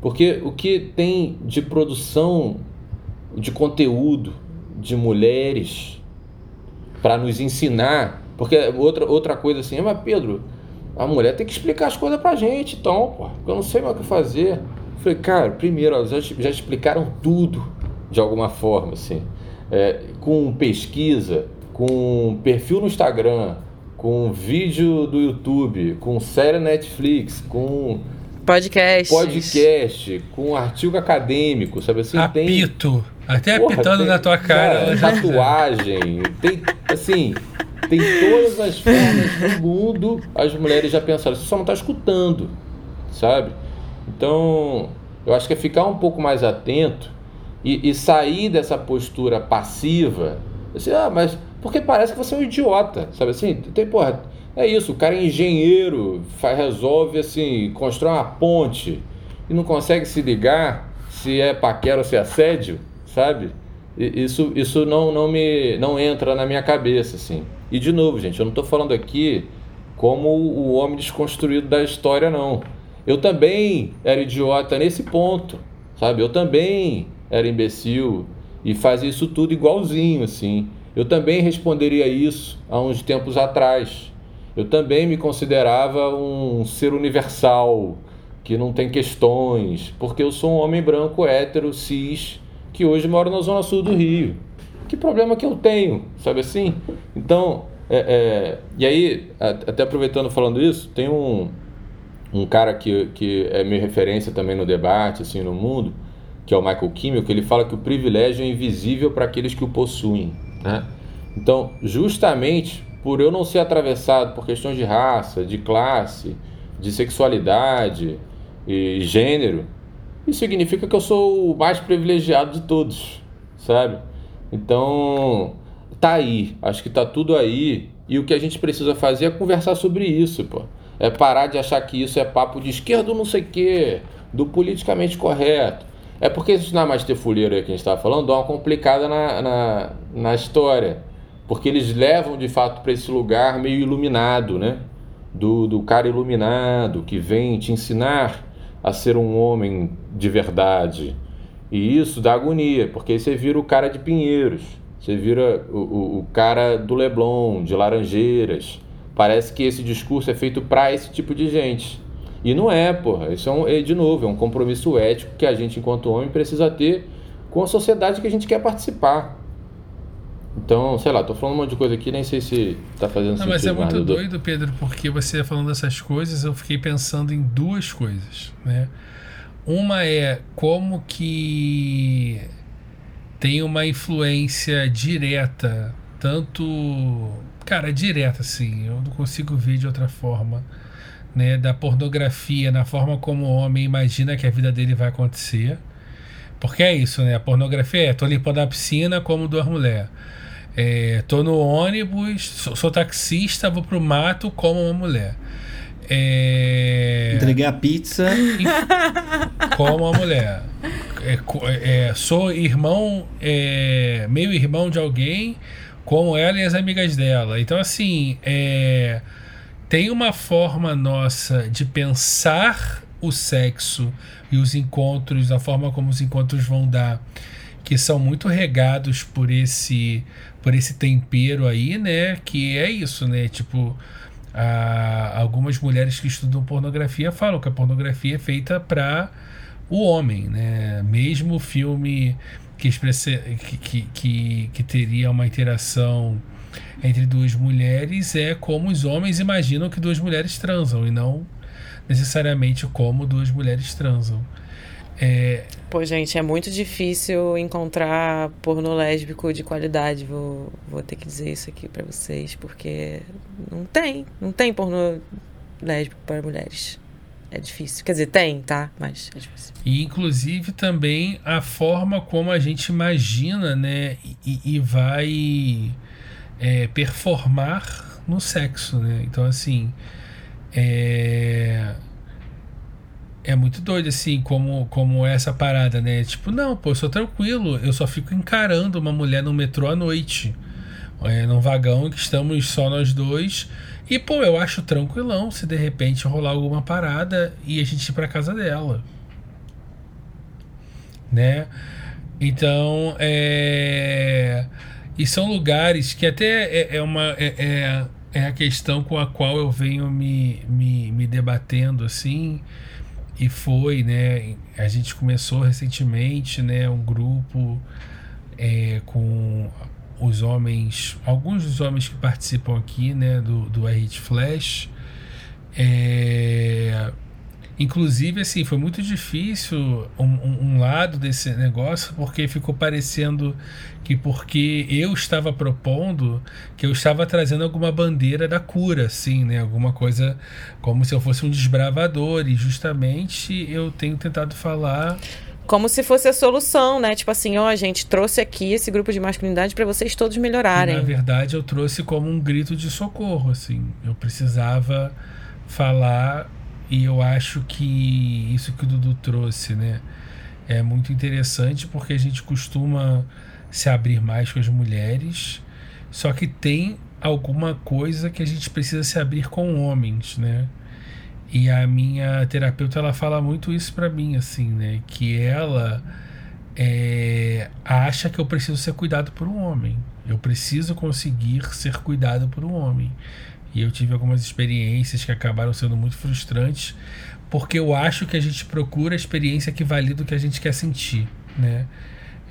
porque o que tem de produção de conteúdo de mulheres para nos ensinar, porque outra outra coisa assim, mas Pedro, a mulher tem que explicar as coisas pra gente, então, pô, eu não sei mais o que fazer. Falei, cara, primeiro, elas já, já explicaram tudo de alguma forma, assim. É, com pesquisa, com perfil no Instagram, com vídeo do YouTube, com série Netflix, com podcast, podcast, com artigo acadêmico, sabe assim? Apito, tem... até Porra, apitando tem, na tua cara. cara tatuagem, tem assim, tem todas as formas do mundo. As mulheres já pensaram, você só não está escutando, sabe? Então, eu acho que é ficar um pouco mais atento e, e sair dessa postura passiva, assim, ah, mas porque parece que você é um idiota, sabe assim? Tem, porra, é isso, o cara é engenheiro, faz, resolve assim, constrói uma ponte e não consegue se ligar se é paquera ou se é assédio, sabe? Isso, isso não, não me não entra na minha cabeça, assim. E de novo, gente, eu não estou falando aqui como o homem desconstruído da história, não. Eu também era idiota nesse ponto, sabe? Eu também era imbecil e fazia isso tudo igualzinho, assim. Eu também responderia isso há uns tempos atrás. Eu também me considerava um ser universal, que não tem questões, porque eu sou um homem branco, hétero, cis, que hoje mora na zona sul do Rio. Que problema que eu tenho, sabe assim? Então, é, é, e aí, até aproveitando falando isso, tem um, um cara que, que é minha referência também no debate, assim, no mundo, que é o Michael Kimmel, que ele fala que o privilégio é invisível para aqueles que o possuem. Né? Então, justamente por eu não ser atravessado por questões de raça, de classe, de sexualidade e gênero, isso significa que eu sou o mais privilegiado de todos, sabe? Então, tá aí, acho que tá tudo aí, e o que a gente precisa fazer é conversar sobre isso, pô. É parar de achar que isso é papo de esquerdo não sei o quê, do politicamente correto. É porque isso na Master Fuleiro aí que a gente estava falando, dá uma complicada na, na, na história. Porque eles levam de fato para esse lugar meio iluminado, né? Do, do cara iluminado que vem te ensinar a ser um homem de verdade. E isso dá agonia, porque aí você vira o cara de Pinheiros, você vira o, o, o cara do Leblon, de Laranjeiras. Parece que esse discurso é feito para esse tipo de gente. E não é, porra. Isso é, um, é, de novo, é um compromisso ético que a gente, enquanto homem, precisa ter com a sociedade que a gente quer participar. Então, sei lá, tô falando um monte de coisa aqui, nem sei se tá fazendo não, sentido. Mas é muito doido, Pedro, porque você falando dessas coisas, eu fiquei pensando em duas coisas, né? Uma é como que tem uma influência direta, tanto. Cara, direta, assim, eu não consigo ver de outra forma né, da pornografia na forma como o homem imagina que a vida dele vai acontecer. Porque é isso, né? A pornografia é, tô limpando a piscina como duas mulheres. É, tô no ônibus, sou, sou, taxista, vou pro mato como uma mulher. É, Entreguei a pizza. como a mulher. É, co- é, sou irmão, é, meio irmão de alguém, como ela e as amigas dela. Então, assim, é, tem uma forma nossa de pensar o sexo e os encontros, a forma como os encontros vão dar, que são muito regados por esse por esse tempero aí, né? Que é isso, né? Tipo, a- algumas mulheres que estudam pornografia falam que a pornografia é feita para o homem, né? Mesmo filme que, expressa, que, que, que, que teria uma interação entre duas mulheres é como os homens imaginam que duas mulheres transam e não necessariamente como duas mulheres transam. É, Pô, gente, é muito difícil encontrar pornô lésbico de qualidade. Vou, vou ter que dizer isso aqui pra vocês, porque não tem. Não tem pornô lésbico para mulheres. É difícil. Quer dizer, tem, tá? Mas é difícil. E inclusive também a forma como a gente imagina, né, e, e vai é, performar no sexo, né? Então assim, é é muito doido assim como como essa parada, né? Tipo, não, pô, eu sou tranquilo, eu só fico encarando uma mulher no metrô à noite, é, num vagão que estamos só nós dois. E pô, eu acho tranquilão se de repente rolar alguma parada e a gente ir pra casa dela né? Então, é... E são lugares que até é, é uma... É, é, é a questão com a qual eu venho me, me, me debatendo, assim, e foi, né? A gente começou recentemente, né? Um grupo é, com os homens, alguns dos homens que participam aqui, né? Do, do RT Flash. É, Inclusive, assim, foi muito difícil um, um- lado desse negócio, porque ficou parecendo que porque eu estava propondo, que eu estava trazendo alguma bandeira da cura, assim, né? Alguma coisa como se eu fosse um desbravador, e justamente eu tenho tentado falar Como se fosse a solução, né? Tipo assim, ó, gente, trouxe aqui esse grupo de masculinidade pra vocês todos E, melhorarem. na verdade, eu trouxe como um grito de socorro, assim. Eu precisava falar e eu acho que isso que o Dudu trouxe, né? É muito interessante porque a gente costuma se abrir mais com as mulheres, só que tem alguma coisa que a gente precisa se abrir com homens, né? E a minha terapeuta ela fala muito isso pra mim, assim, né? Que ela é, acha que eu preciso ser cuidado por um homem. Eu preciso conseguir ser cuidado por um homem. E eu tive algumas experiências que acabaram sendo muito frustrantes, porque eu acho que a gente procura a experiência que valida o que a gente quer sentir, né?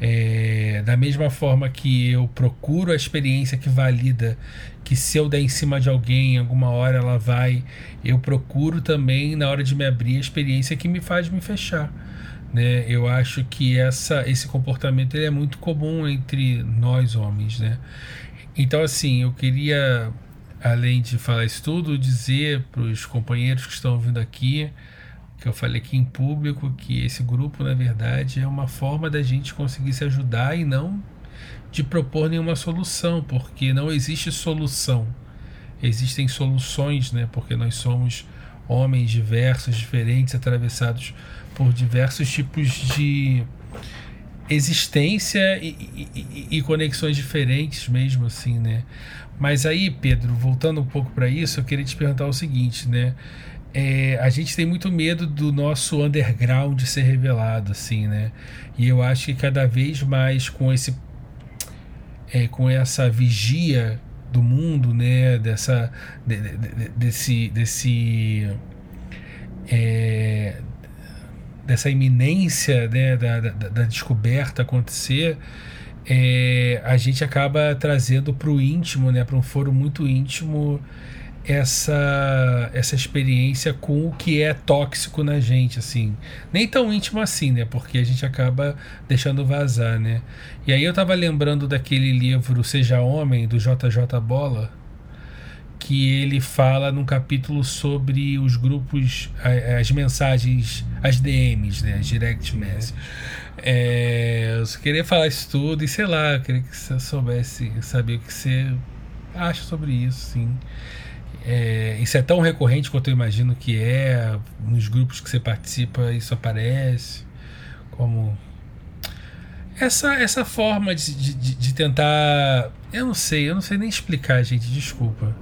É, da mesma forma que eu procuro a experiência que valida que se eu der em cima de alguém, alguma hora ela vai, eu procuro também na hora de me abrir a experiência que me faz me fechar né? Eu acho que essa, esse comportamento ele é muito comum entre nós homens, né? Então, assim, eu queria, além de falar isso tudo, dizer para os companheiros que estão vindo aqui, que eu falei aqui em público, que esse grupo, na verdade, é uma forma da gente conseguir se ajudar e não de propor nenhuma solução, porque não existe solução. Existem soluções, né? Porque nós somos homens diversos, diferentes, atravessados por diversos tipos de existência e- e- e conexões diferentes mesmo assim, né? Mas aí, Pedro, voltando um pouco para isso, eu queria te perguntar o seguinte, né? É, a gente tem muito medo do nosso underground ser revelado, assim, né? E eu acho que cada vez mais com esse é, com essa vigia do mundo, né? Dessa de- de- de- desse desse é, dessa iminência né, da, da, da descoberta acontecer, é, a gente acaba trazendo para o íntimo, né, para um foro muito íntimo, essa, essa experiência com o que é tóxico na gente, assim. Nem tão íntimo assim, né? Porque a gente acaba deixando vazar, né? E aí eu tava lembrando daquele livro Seja Homem, do JJ Bola, que ele fala num capítulo sobre os grupos, as mensagens, as DMs, né? As direct messages. É, eu queria falar isso tudo e sei lá, eu queria que você soubesse saber o que você acha sobre isso, sim. é, isso é tão recorrente quanto eu imagino que é. Nos grupos que você participa, isso aparece. Como. Essa, essa forma de, de, de tentar. Eu não sei, eu não sei nem explicar, gente, desculpa.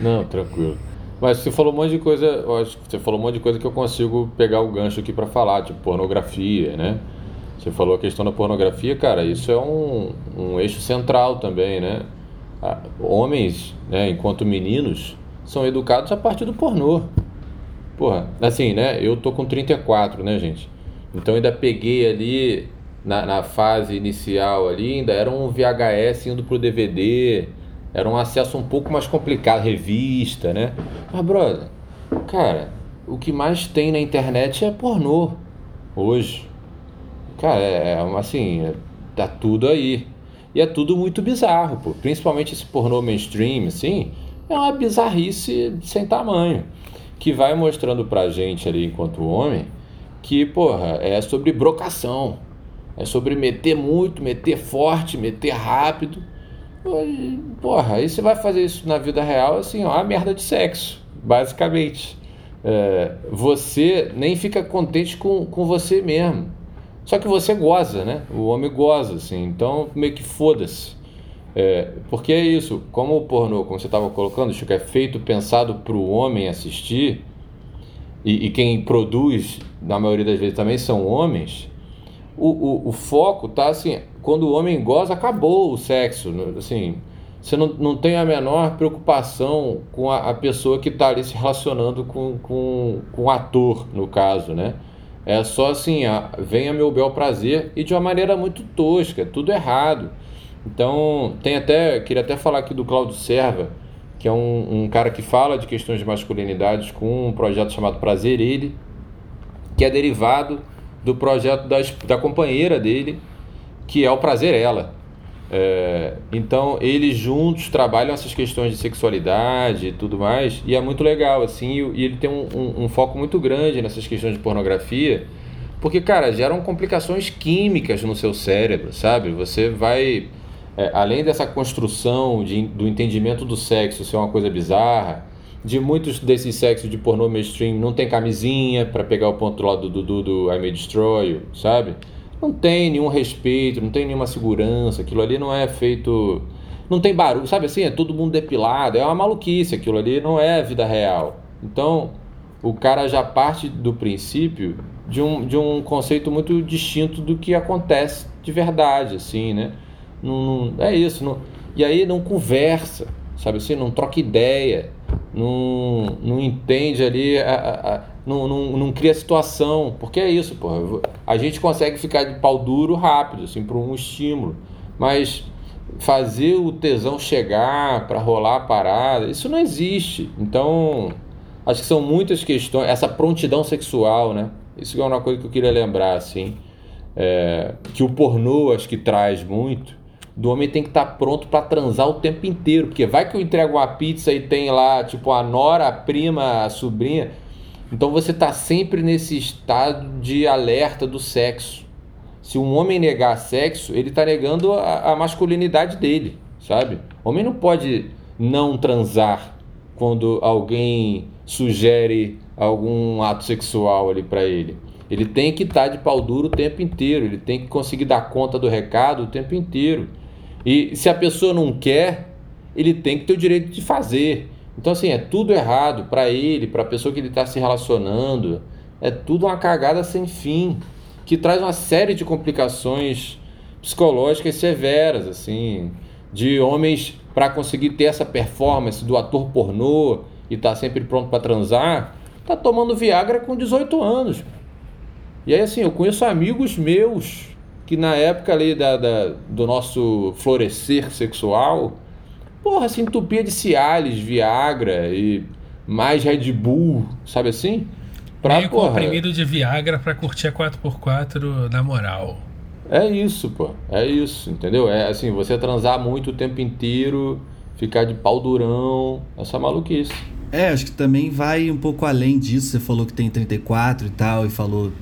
Não, tranquilo. Mas você falou um monte de coisa, eu acho que você falou um monte de coisa que eu consigo pegar o gancho aqui para falar, tipo pornografia, né? Você falou a questão da pornografia, cara, isso é um, um eixo central também, né? Homens, né, enquanto meninos, são educados a partir do pornô. Porra, assim, né? Eu tô com 34, né, gente? Então ainda peguei ali na, na fase inicial ali, ainda era um VHS indo pro DVD, era um acesso um pouco mais complicado, revista, né? Mas, brother, cara, o que mais tem na internet é pornô hoje. Cara, é, é assim, é, tá tudo aí. E é tudo muito bizarro, pô. Principalmente esse pornô mainstream, assim, é uma bizarrice sem tamanho. Que vai mostrando pra gente ali, enquanto homem, que, porra, é sobre brocação. É sobre meter muito, meter forte, meter rápido. Porra, aí você vai fazer isso na vida real, assim, ó, uma merda de sexo, basicamente. É, você nem fica contente com, com você mesmo. Só que você goza, né? O homem goza, assim. Então, meio que foda-se. É, porque é isso, como o pornô, como você estava colocando, Chico, é feito, pensado para o homem assistir, e, e, quem produz, na maioria das vezes, também são homens, o, o, o foco tá assim, quando o homem goza, acabou o sexo, assim, você não, não tem a menor preocupação com a, a pessoa que está ali se relacionando com, com, com o ator, no caso, né? É só assim, a, venha meu bel prazer e de uma maneira muito tosca, tudo errado. Então, tem até, queria até falar aqui do Claudio Serva, que é um, um cara que fala de questões de masculinidades com um projeto chamado Prazer Ele, que é derivado do projeto da, da companheira dele, que é o Prazer Ela. É, então eles juntos trabalham essas questões de sexualidade e tudo mais, e é muito legal, assim, e, e ele tem um, um, um, foco muito grande nessas questões de pornografia, porque, cara, geram complicações químicas no seu cérebro, sabe? Você vai é, além dessa construção de, do entendimento do sexo ser uma coisa bizarra, de muitos desses sexos de pornô mainstream não tem camisinha para pegar o ponto lá do, do, do I May Destroy sabe? Não tem nenhum respeito, não tem nenhuma segurança, aquilo ali não é feito. Não tem barulho, sabe assim? É todo mundo depilado, é uma maluquice, aquilo ali não é vida real. Então, o cara já parte do princípio de um, de um conceito muito distinto do que acontece de verdade, assim, né? Não, não, é isso. Não, e aí não conversa, sabe assim? Não troca ideia, não, não entende ali, a, a, a, não, não, não cria situação. Porque é isso, porra. A gente consegue ficar de pau duro rápido, assim, por um estímulo. Mas fazer o tesão chegar para rolar a parada, isso não existe. Então, acho que são muitas questões. Essa prontidão sexual, né? Isso é uma coisa que eu queria lembrar, assim. É, que o pornô acho que traz muito do homem tem que estar tá pronto para transar o tempo inteiro. Porque vai que eu entrego uma pizza e tem lá, tipo, a nora, a prima, a sobrinha. Então você está sempre nesse estado de alerta do sexo. Se um homem negar sexo, ele está negando a, a, masculinidade dele, sabe? O homem não pode não transar quando alguém sugere algum ato sexual ali para ele. Ele tem que estar tá de pau duro o tempo inteiro, ele tem que conseguir dar conta do recado o tempo inteiro. E se a pessoa não quer, ele tem que ter o direito de fazer. Então, assim, é tudo errado para ele, para a pessoa que ele está se relacionando. É tudo uma cagada sem fim, que traz uma série de complicações psicológicas severas, assim, de homens para conseguir ter essa performance do ator pornô e tá sempre pronto para transar, tá tomando Viagra com 18 anos. E aí, assim, eu conheço amigos meus que na época ali da, da, do nosso florescer sexual, porra, se entupia de Cialis, Viagra e mais Red Bull, sabe assim? Pra, Meio porra, comprimido de Viagra para curtir a 4x4 na moral. É isso, pô. É isso, entendeu? É assim, você transar muito o tempo inteiro, ficar de pau durão, essa maluquice. É, acho que também vai um pouco além disso. Você falou que tem 34 e tal, e falou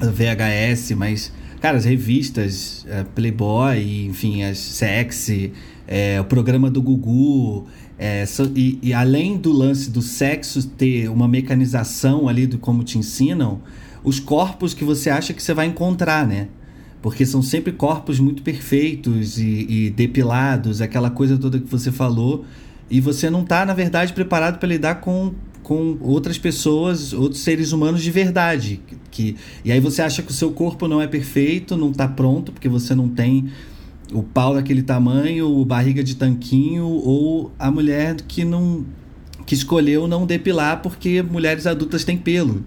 VHS, mas Cara, as revistas, é, Playboy, enfim, as Sexy, é, o programa do Gugu. É, so, e, e, além do lance do sexo ter uma mecanização ali do como te ensinam, os corpos que você acha que você vai encontrar, né? Porque são sempre corpos muito perfeitos e, e depilados, aquela coisa toda que você falou. E você não está, na verdade, preparado para lidar com, com outras pessoas, outros seres humanos de verdade. Que, e aí você acha que o seu corpo não é perfeito, não está pronto, porque você não tem o pau daquele tamanho, o barriga de tanquinho, ou a mulher que não que escolheu não depilar porque mulheres adultas têm pelo.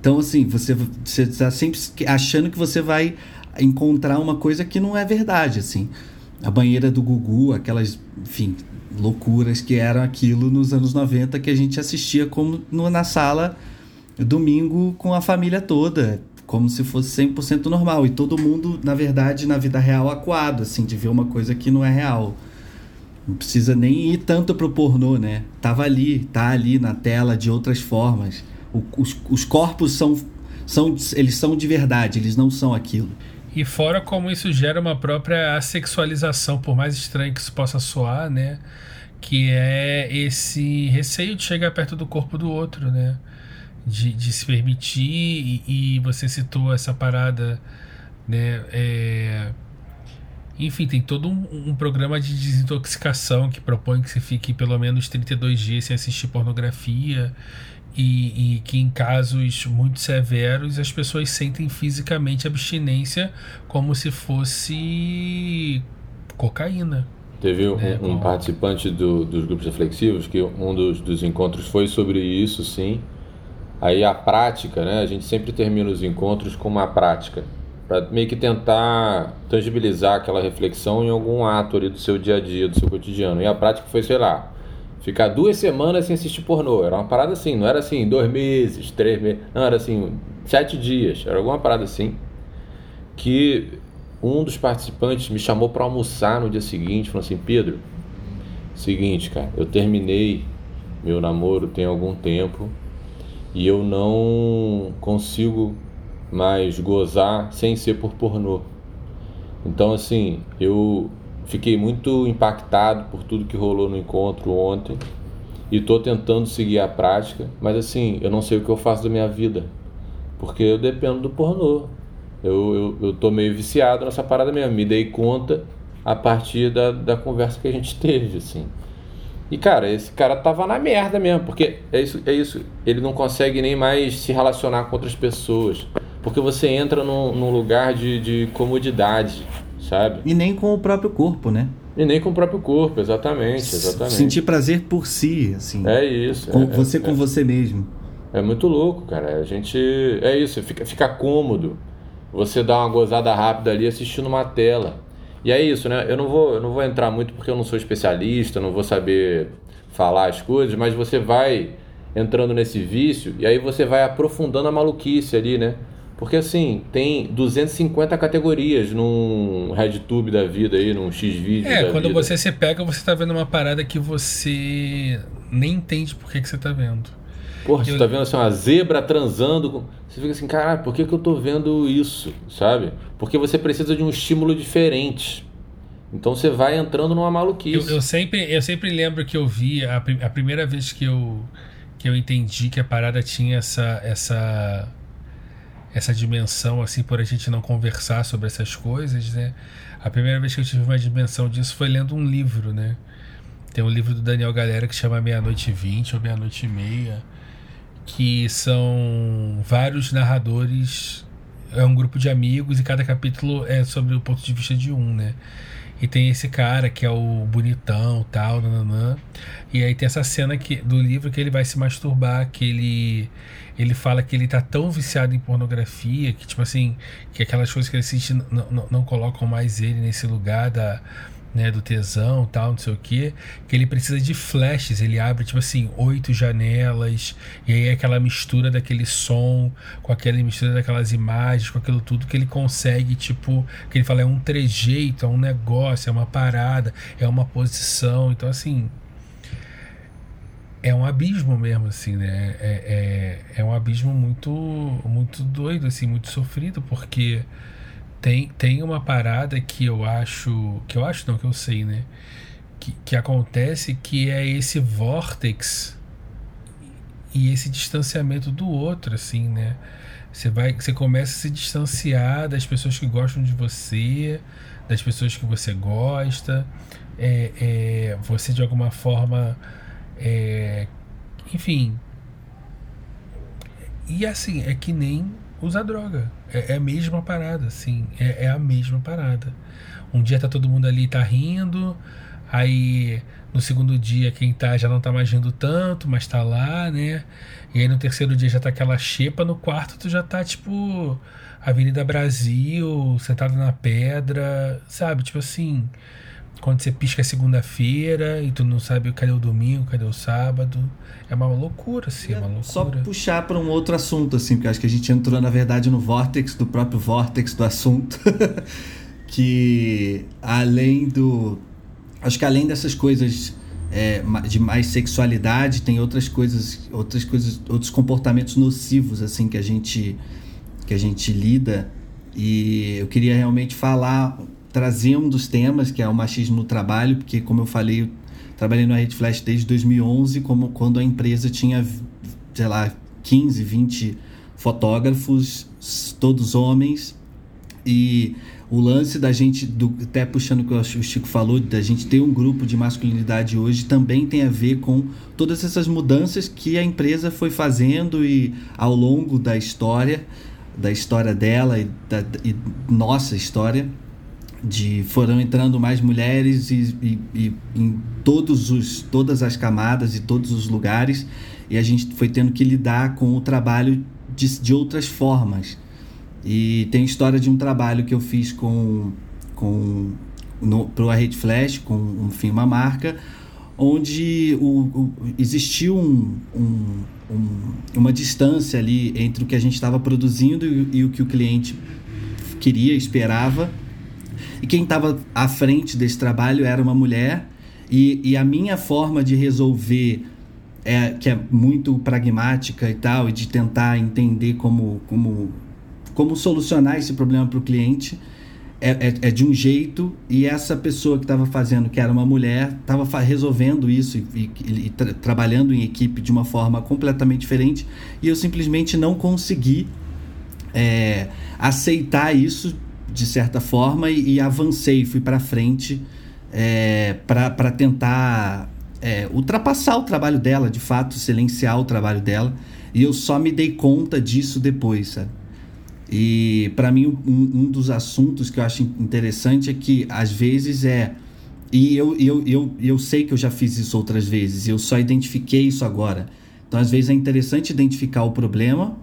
Então, assim, você está sempre achando que você vai encontrar uma coisa que não é verdade, assim. A banheira do Gugu, aquelas, enfim, loucuras que eram aquilo nos anos 90 que a gente assistia como na sala domingo com a família toda, como se fosse 100% normal. E todo mundo, na verdade, na vida real, acuado, assim, de ver uma coisa que não é real. Não precisa nem ir tanto pro pornô, né? Tava ali, tá ali na tela de outras formas. O, os, os corpos são, são, eles são de verdade, eles não são aquilo. E fora como isso gera uma própria assexualização, por mais estranho que isso possa soar, né? Que é esse receio de chegar perto do corpo do outro, né? De, de se permitir, e, e você citou essa parada, né? É... Enfim, tem todo um, um, programa de desintoxicação que propõe que você fique pelo menos 32 dias sem assistir pornografia e, e, que em casos muito severos as pessoas sentem fisicamente abstinência como se fosse cocaína. Teve um, né? um participante do, dos grupos reflexivos que um dos, dos encontros foi sobre isso, sim. Aí a prática, né? A gente sempre termina os encontros com uma prática para meio que tentar tangibilizar aquela reflexão em algum ato ali do seu dia a dia, do seu cotidiano. E a prática foi, sei lá, ficar duas semanas sem assistir pornô. Era uma parada assim, não era assim, dois meses, três meses. Não, era assim, sete dias. Era alguma parada assim. Que um dos participantes me chamou para almoçar no dia seguinte, falou assim: Pedro, seguinte, cara, eu terminei meu namoro tem algum tempo e eu não consigo mais gozar sem ser por pornô. Então, assim, eu Fiquei muito impactado por tudo que rolou no encontro ontem e estou tentando seguir a prática, mas assim, eu não sei o que eu faço da minha vida, porque eu dependo do pornô. Eu, eu, eu tô meio viciado nessa parada mesmo, me dei conta a partir da, da conversa que a gente teve, assim. E cara, esse cara tava na merda mesmo, porque é isso, é isso, ele não consegue nem mais se relacionar com outras pessoas, porque você entra num, num lugar de, de comodidade sabe? E nem com o próprio corpo, né? E nem com o próprio corpo, exatamente, exatamente. Sentir prazer por si, assim. É isso. Com é, você é, com é. você mesmo. É muito louco, cara. A gente. É isso, fica, fica cômodo. Você dá uma gozada rápida ali assistindo uma tela. E é isso, né? Eu não vou, eu não vou entrar muito porque eu não sou especialista, não vou saber falar as coisas, mas você vai entrando nesse vício e aí você vai aprofundando a maluquice ali, né? Porque assim, tem 250 categorias num RedTube da vida aí, num X-Video. É, quando vida. você se pega, você tá vendo uma parada que você nem entende por que, que você tá vendo. Porra, eu... você tá vendo assim, uma zebra transando. Com... Você fica assim, caralho, por que, que eu tô vendo isso? Sabe? Porque você precisa de um estímulo diferente. Então você vai entrando numa maluquice. Eu, eu sempre, eu sempre lembro que eu vi a, a primeira vez que eu, que eu entendi que a parada tinha essa. essa essa dimensão assim por a gente não conversar sobre essas coisas, né? A primeira vez que eu tive uma dimensão disso foi lendo um livro, né? Tem um livro do Daniel Galera que chama Meia-Noite e Vinte ou Meia-Noite e Meia, que são vários narradores, é um grupo de amigos e cada capítulo é sobre o ponto de vista de um, né? E tem esse cara que é o bonitão, tal, nananã. E aí tem essa cena que, do livro que ele vai se masturbar, que ele ele fala que ele tá tão viciado em pornografia que, tipo assim, que aquelas coisas que ele sente não, não, não colocam mais ele nesse lugar da, né, do tesão tal, não sei o que, que ele precisa de flashes, ele abre tipo assim, oito janelas, e aí é aquela mistura daquele som, com aquela mistura daquelas imagens, com aquilo tudo que ele consegue, tipo, que ele fala, é um trejeito, é um negócio, é uma parada, é uma posição, então assim, é um abismo mesmo, assim, né? É, é, é um abismo muito, muito doido, assim, muito sofrido, porque tem, tem uma parada que eu acho. Que eu acho não, que eu sei, né? Que, que acontece que é esse vórtex e esse distanciamento do outro, assim, né? Você vai, você começa a se distanciar das pessoas que gostam de você, das pessoas que você gosta. É, é, você de alguma forma, é, enfim. E assim é que nem usar droga. É, é, a mesma parada, assim. É, é, a mesma parada. Um dia tá todo mundo ali tá rindo, aí no segundo dia quem tá já não tá mais rindo tanto, mas tá lá, né? E aí no terceiro dia já tá aquela xepa, no quarto tu já tá tipo Avenida Brasil, sentado na pedra, sabe? Tipo assim, quando você pisca segunda-feira e tu não sabe cadê o domingo, cadê o sábado. É uma loucura, assim, é uma loucura. Só puxar para um outro assunto, assim, porque acho que a gente entrou, na verdade, no vórtex do próprio vórtex do assunto. que além do. Acho que além dessas coisas é, de mais sexualidade, tem outras coisas, outras coisas, outros comportamentos nocivos, assim, que a gente, que a gente lida. E eu queria realmente falar trazer um dos temas, que é o machismo no trabalho, porque, como eu falei, eu trabalhei no Rede Flash desde 2011, como quando a empresa tinha, sei lá, 15, 20 fotógrafos, todos homens, e o lance da gente, do, até puxando o que o Chico falou, da gente ter um grupo de masculinidade hoje, também tem a ver com todas essas mudanças que a empresa foi fazendo e ao longo da história, da história dela e da e nossa história, de foram entrando mais mulheres e, e, e, em todos os, todas as camadas e todos os lugares e a gente foi tendo que lidar com o trabalho de, de outras formas. E tem história de um trabalho que eu fiz com com para a Rede Flash com enfim uma marca onde o, o existiu um, um, um, uma distância ali entre o que a gente estava produzindo e, e o que o cliente queria esperava e quem estava à frente desse trabalho era uma mulher. E, e a minha forma de resolver, é, que é muito pragmática e tal, e de tentar entender como, como, como solucionar esse problema para o cliente, é, é, é, de um jeito, e essa pessoa que estava fazendo, que era uma mulher, estava resolvendo isso e, e, e tra trabalhando em equipe de uma forma completamente diferente, e eu simplesmente não consegui é, aceitar isso de certa forma e, e avancei, fui para frente é, para tentar é, ultrapassar o trabalho dela, de fato, silenciar o trabalho dela. E eu só me dei conta disso depois, sabe? E para mim, um, um, dos assuntos que eu acho interessante é que às vezes é. E eu, eu, eu, eu sei que eu já fiz isso outras vezes, eu só identifiquei isso agora. Então, às vezes é interessante identificar o problema,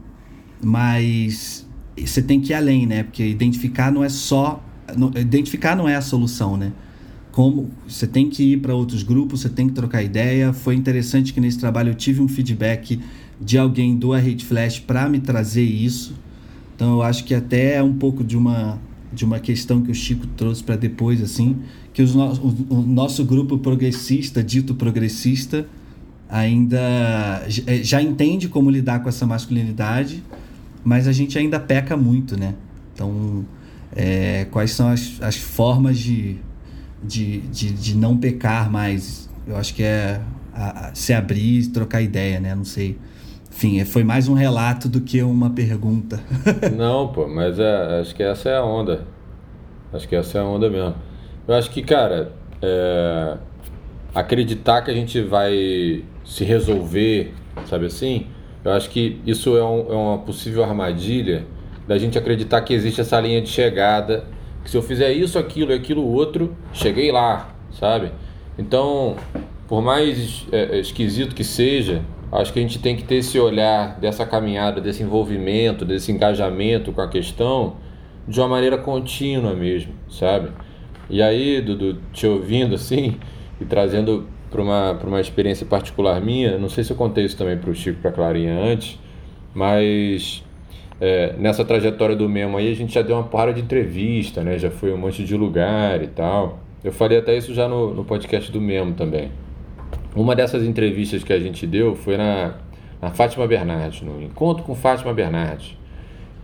mas você tem que ir além, né? Porque identificar não é só. Identificar não é a solução, né? Como você tem que ir para outros grupos, você tem que trocar ideia. Foi interessante que nesse trabalho eu tive um feedback de alguém do Rede Flash para me trazer isso. Então eu acho que até é um pouco de uma de uma questão que o Chico trouxe para depois assim, que os no, o, o nosso grupo progressista, dito progressista, ainda já entende como lidar com essa masculinidade mas a gente ainda peca muito, né? Então, é, quais são as, as formas de, de, de, de, não pecar mais? Eu acho que é a, a, se abrir e trocar ideia, né? Não sei. Enfim, é, foi mais um relato do que uma pergunta. não, pô, mas é, acho que essa é a onda. Acho que essa é a onda mesmo. Eu acho que, cara, é, acreditar que a gente vai se resolver, sabe assim? Eu acho que isso é, um, é uma possível armadilha da gente acreditar que existe essa linha de chegada, que se eu fizer isso, aquilo e aquilo outro, cheguei lá, sabe? Então, por mais é, é, esquisito que seja, acho que a gente tem que ter esse olhar dessa caminhada, desse envolvimento, desse engajamento com a questão de uma maneira contínua mesmo, sabe? E aí, Dudu, te ouvindo assim e trazendo para uma, uma experiência particular minha. Não sei se eu contei isso também para o Chico e para a Clarinha antes, mas é, nessa trajetória do Memo aí a gente já deu uma porrada de entrevista, né? Já foi um monte de lugar e tal. Eu falei até isso já no, no podcast do Memo também. Uma dessas entrevistas que a gente deu foi na, na Fátima Bernardes, no encontro com Fátima Bernardes.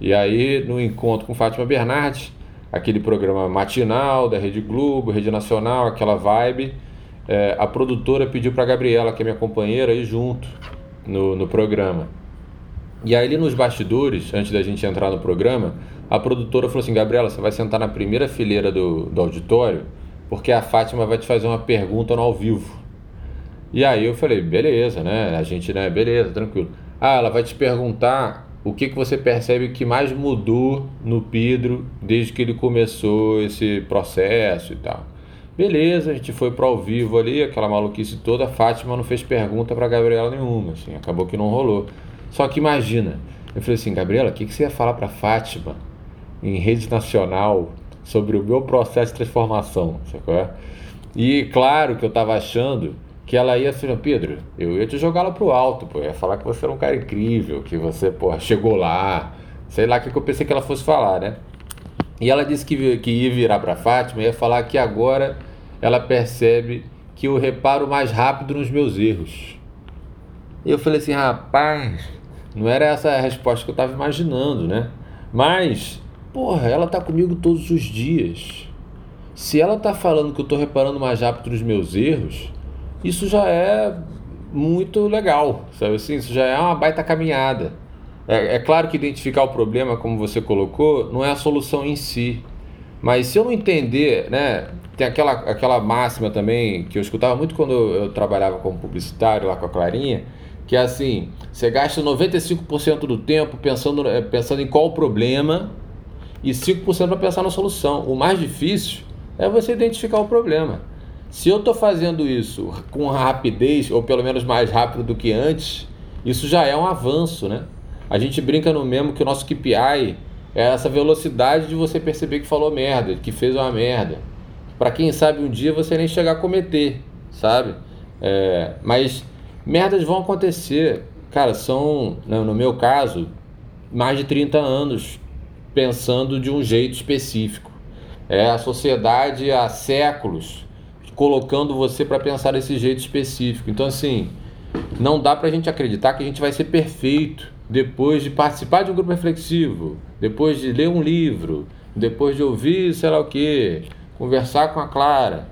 E aí, no encontro com Fátima Bernardes, aquele programa matinal da Rede Globo, Rede Nacional, aquela vibe. É, a produtora pediu para Gabriela, que é minha companheira, ir junto no, no programa. E aí, ali nos bastidores, antes da gente entrar no programa, a produtora falou assim: Gabriela, você vai sentar na primeira fileira do, do auditório, porque a Fátima vai te fazer uma pergunta no ao vivo. E aí eu falei: beleza, né? A gente, né? Beleza, tranquilo. Ah, ela vai te perguntar o que, que você percebe que mais mudou no Pedro desde que ele começou esse processo e tal. Beleza, a gente foi para ao vivo ali, aquela maluquice toda. A Fátima não fez pergunta para Gabriela nenhuma, assim, acabou que não rolou. Só que imagina, eu falei assim, Gabriela, o que, que você ia falar para Fátima em rede nacional sobre o meu processo de transformação? Sacou? E claro que eu estava achando que ela ia assim, Pedro, eu ia te jogar lá pro alto, pô, ia falar que você era um cara incrível, que você, pô, chegou lá, sei lá o que, que eu pensei que ela fosse falar, né? E ela disse que, que ia virar para Fátima e ia falar que agora ela percebe que eu reparo mais rápido nos meus erros. E eu falei assim, rapaz, não era essa a resposta que eu estava imaginando, né? Mas, porra, ela tá comigo todos os dias. Se ela tá falando que eu tô reparando mais rápido nos meus erros, isso já é muito legal, sabe assim? Isso já é uma baita caminhada. É, é claro que identificar o problema, como você colocou, não é a solução em si. Mas se eu não entender, né? Tem aquela, aquela máxima também que eu escutava muito quando eu trabalhava como publicitário lá com a Clarinha, que é assim, você gasta 95% do tempo pensando, eh, pensando em qual o problema e 5% para pensar na solução. O mais difícil é você identificar o problema. Se eu estou fazendo isso com rapidez, ou pelo menos mais rápido do que antes, isso já é um avanço, né? A gente brinca no mesmo que o nosso KPI é essa velocidade de você perceber que falou merda, que fez uma merda. Para quem sabe um dia você nem chegar a cometer, sabe? É, mas merdas vão acontecer. Cara, são, né, no meu caso, mais de 30 anos pensando de um jeito específico. É a sociedade há séculos colocando você para pensar desse jeito específico. Então, assim, não dá para a gente acreditar que a gente vai ser perfeito depois de participar de um grupo reflexivo, depois de ler um livro, depois de ouvir sei lá o que, conversar com a Clara.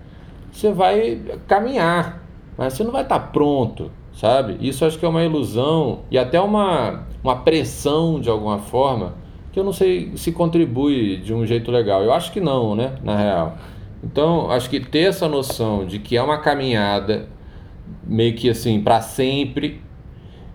Você vai caminhar, mas você não vai estar tá pronto sabe? Isso acho que é uma ilusão e até uma, uma pressão de alguma forma que eu não sei se contribui de um jeito legal. Eu acho que não, né? Na real. Então, acho que ter essa noção de que é uma caminhada meio que assim para sempre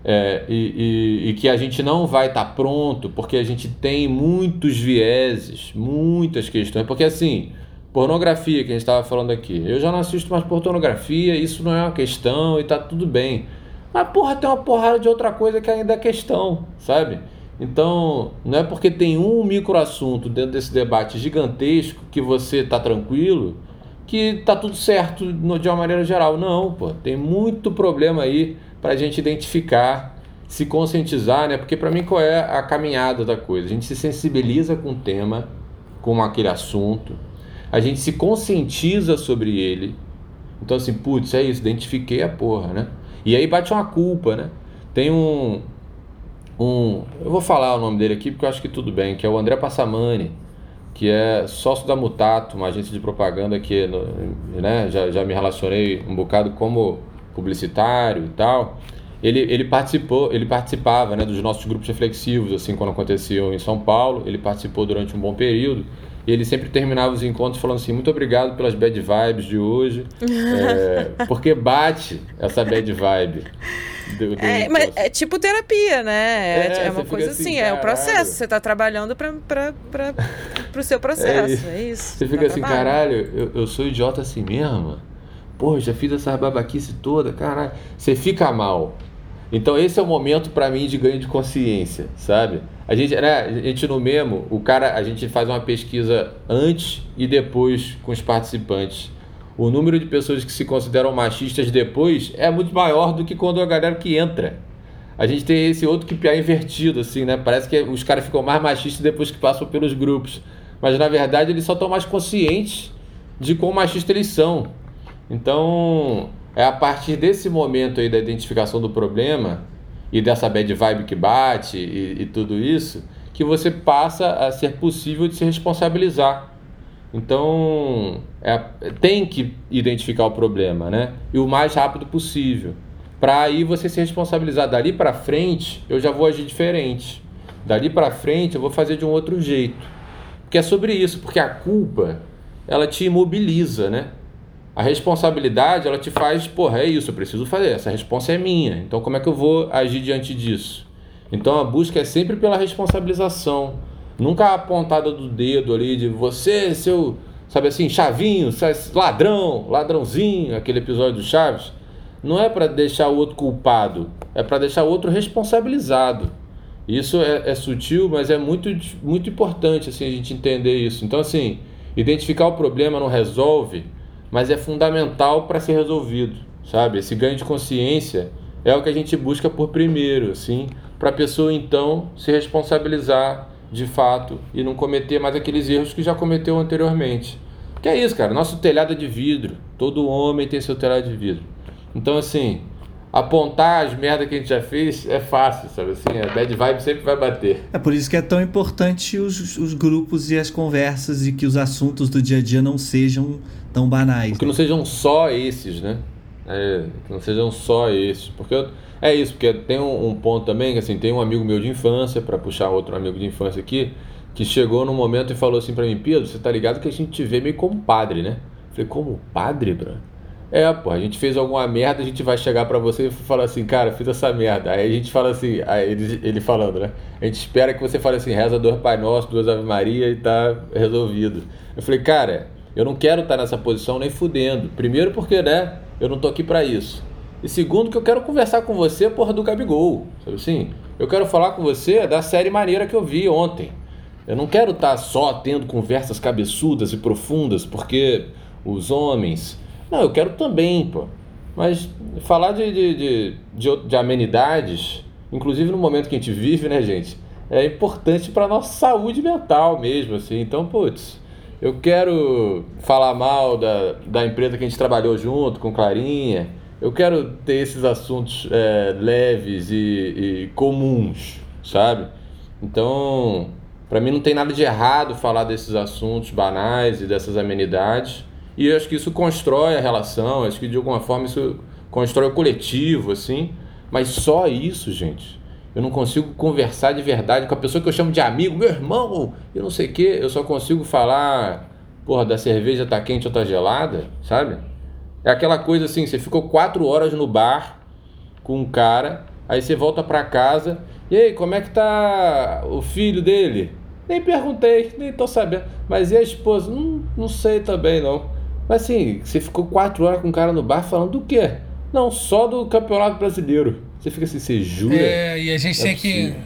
é, e, e, e, que a gente não vai estar tá pronto porque a gente tem muitos vieses, muitas questões. Porque assim, Pornografia que a gente estava falando aqui. Eu já não assisto mais pornografia, isso não é uma questão e tá tudo bem. Mas, porra, tem uma porrada de outra coisa que ainda é questão, sabe? Então, não é porque tem um microassunto dentro desse debate gigantesco que você tá tranquilo que tá tudo certo de uma maneira geral. Não, pô, tem muito problema aí para a gente identificar, se conscientizar, né? Porque para mim qual é a caminhada da coisa? A gente se sensibiliza com o tema, com aquele assunto, a gente se conscientiza sobre ele. Então, assim, putz, é isso, identifiquei a porra, né? E aí bate uma culpa, né? Tem um. um eu vou falar o nome dele aqui porque eu acho que tudo bem, que é o André Passamani, que é sócio da Mutato, uma agência de propaganda que né, já, já me relacionei um bocado como publicitário e tal. Ele, ele participou, ele participava né, dos nossos grupos reflexivos, assim, quando aconteciam em São Paulo. Ele participou durante um bom período. E ele sempre terminava os encontros falando assim: muito obrigado pelas bad vibes de hoje. é, porque bate essa bad vibe. Do, do é, mas é tipo terapia, né? É, é uma coisa assim, assim é o processo. Você está trabalhando para o seu processo. É, é isso. Você fica assim, trabalho. caralho, eu, eu sou idiota assim mesmo? Pô, já fiz essa babaquice toda, caralho. Você fica mal. Então esse é o momento para mim de ganho de consciência, sabe? A gente, né, a gente no Memo, o cara, a gente faz uma pesquisa antes e depois com os participantes. O número de pessoas que se consideram machistas depois é muito maior do que quando a galera que entra. A gente tem esse outro que é invertido, assim, né? Parece que os caras ficam mais machistas depois que passam pelos grupos. Mas na verdade eles só estão mais conscientes de quão machistas eles são. Então, é a partir desse momento aí da identificação do problema e dessa bad vibe que bate e, e tudo isso que você passa a ser possível de se responsabilizar Então, é, tem que identificar o problema, né? E o mais rápido possível. Para aí você se responsabilizar. Dali para frente, eu já vou agir diferente. Dali para frente, eu vou fazer de um outro jeito. Porque é sobre isso, porque a culpa, ela te imobiliza, né? A responsabilidade, ela te faz, porra, é isso, eu preciso fazer, essa resposta é minha. Então, como é que eu vou agir diante disso? Então, a busca é sempre pela responsabilização Nunca a pontada do dedo ali de você, seu, sabe assim, chavinho, ladrão, ladrãozinho, aquele episódio do Chaves. Não é para deixar o outro culpado, é para deixar o outro responsabilizado. Isso é, é, sutil, mas é muito, muito importante assim, a gente entender isso. Então, assim, identificar o problema não resolve, mas é fundamental para ser resolvido, sabe? Esse ganho de consciência é o que a gente busca por primeiro, assim, para a pessoa então se responsabilizar de fato e não cometer mais aqueles erros que já cometeu anteriormente. Que é isso, cara. Nosso telhado é de vidro. Todo homem tem seu telhado de vidro. Então, assim, apontar as merdas que a gente já fez é fácil, sabe assim? A bad vibe sempre vai bater. É por isso que é tão importante os, os grupos e as conversas e que os assuntos do dia a dia não sejam tão banais. Que não sejam só esses, né? É, que não sejam só esses. Porque eu, é isso, porque tem um, um, ponto também, que assim, tem um amigo meu de infância, para puxar outro amigo de infância aqui, que chegou num momento e falou assim para mim, Pedro, você tá ligado que a gente te vê meio como padre, né? Eu falei, como padre, bro? É, pô, a gente fez alguma merda, a gente vai chegar para você e falar assim, cara, fiz essa merda. Aí a gente fala assim, aí ele, ele falando, né? A gente espera que você fale assim, reza dois Pai Nosso, duas Ave Maria e tá resolvido. Eu falei, cara, eu não quero estar tá nessa posição nem fudendo. Primeiro porque, né, eu não tô aqui para isso. E segundo, que eu quero conversar com você, porra, do Gabigol. Sabe assim? Eu quero falar com você da série maneira que eu vi ontem. Eu não quero estar tá só tendo conversas cabeçudas e profundas, porque os homens. Não, eu quero também, pô. Mas falar de, de, de, de, de amenidades, inclusive no momento que a gente vive, né, gente? É importante para nossa saúde mental mesmo, assim. Então, putz, eu quero falar mal da, da empresa que a gente trabalhou junto, com Clarinha eu quero ter esses assuntos é, leves e, e, comuns, sabe? Então, para mim não tem nada de errado falar desses assuntos banais e dessas amenidades. E acho que isso constrói a relação, acho que de alguma forma isso constrói o coletivo, assim. Mas só isso, gente. Eu não consigo conversar de verdade com a pessoa que eu chamo de amigo, meu irmão, eu não sei o quê. Eu só consigo falar, porra, da cerveja tá quente ou tá gelada, sabe? É aquela coisa assim, você ficou quatro horas no bar com um cara, aí você volta para casa, e aí, como é que tá o filho dele? Nem perguntei, nem tô sabendo. Mas e a esposa? Não, não sei também não. Mas assim, você ficou quatro horas com um cara no bar falando do quê? Não, só do campeonato brasileiro. Você fica assim, você jura? É, e a gente é tem possível.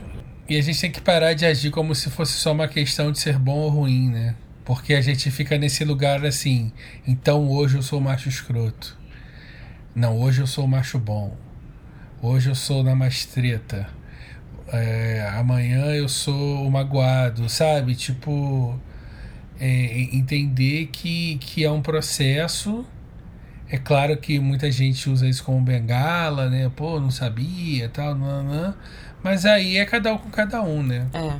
que. E a gente tem que parar de agir como se fosse só uma questão de ser bom ou ruim, né? Porque a gente fica nesse lugar assim, então hoje eu sou macho escroto. Não, hoje eu sou macho bom. Hoje eu sou na mastreta. É, amanhã eu sou o magoado, sabe? Tipo, é, entender que, que é um processo. É claro que muita gente usa isso como bengala, né? Pô, não sabia, tal, não, não. Mas aí é cada um com cada um, né? É.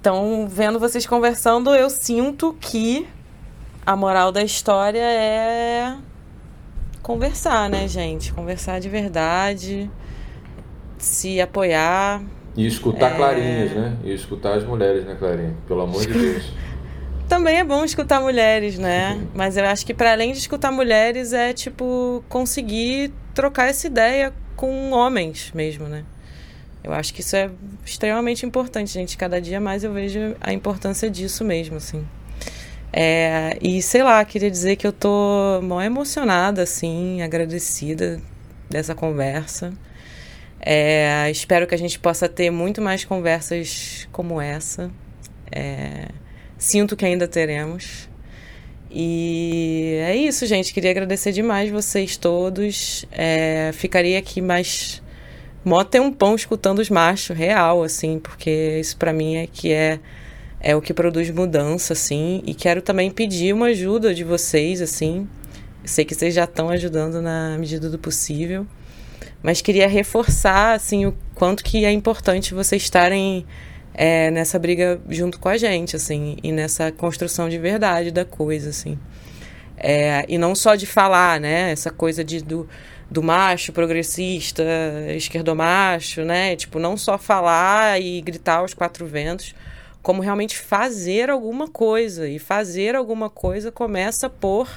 Então, vendo vocês conversando, eu sinto que a moral da história é conversar, né, gente? Conversar de verdade, se apoiar. E escutar é... clarinhas, né? E escutar as mulheres, né, Clarinha? Pelo amor de Deus. Também é bom escutar mulheres, né? Mas eu acho que para além de escutar mulheres é tipo conseguir trocar essa ideia com homens mesmo, né? Eu acho que isso é extremamente importante, gente. Cada dia mais eu vejo a importância disso mesmo, assim. É, e sei lá, queria dizer que eu tô mal emocionada, assim, agradecida dessa conversa. É, espero que a gente possa ter muito mais conversas como essa. É, sinto que ainda teremos. E é isso, gente. Queria agradecer demais vocês todos. É, ficaria aqui mais mó pão escutando os machos, real, assim, porque isso para mim é que é é o que produz mudança, assim, e quero também pedir uma ajuda de vocês, assim. sei que vocês já estão ajudando na medida do possível, mas queria reforçar, assim, o quanto que é importante vocês estarem é, nessa briga junto com a gente, assim, e nessa construção de verdade da coisa, assim. É, e não só de falar, né? Essa coisa de, do, do macho progressista, esquerdomacho, né? Tipo, não só falar e gritar aos quatro ventos, como realmente fazer alguma coisa. E fazer alguma coisa começa por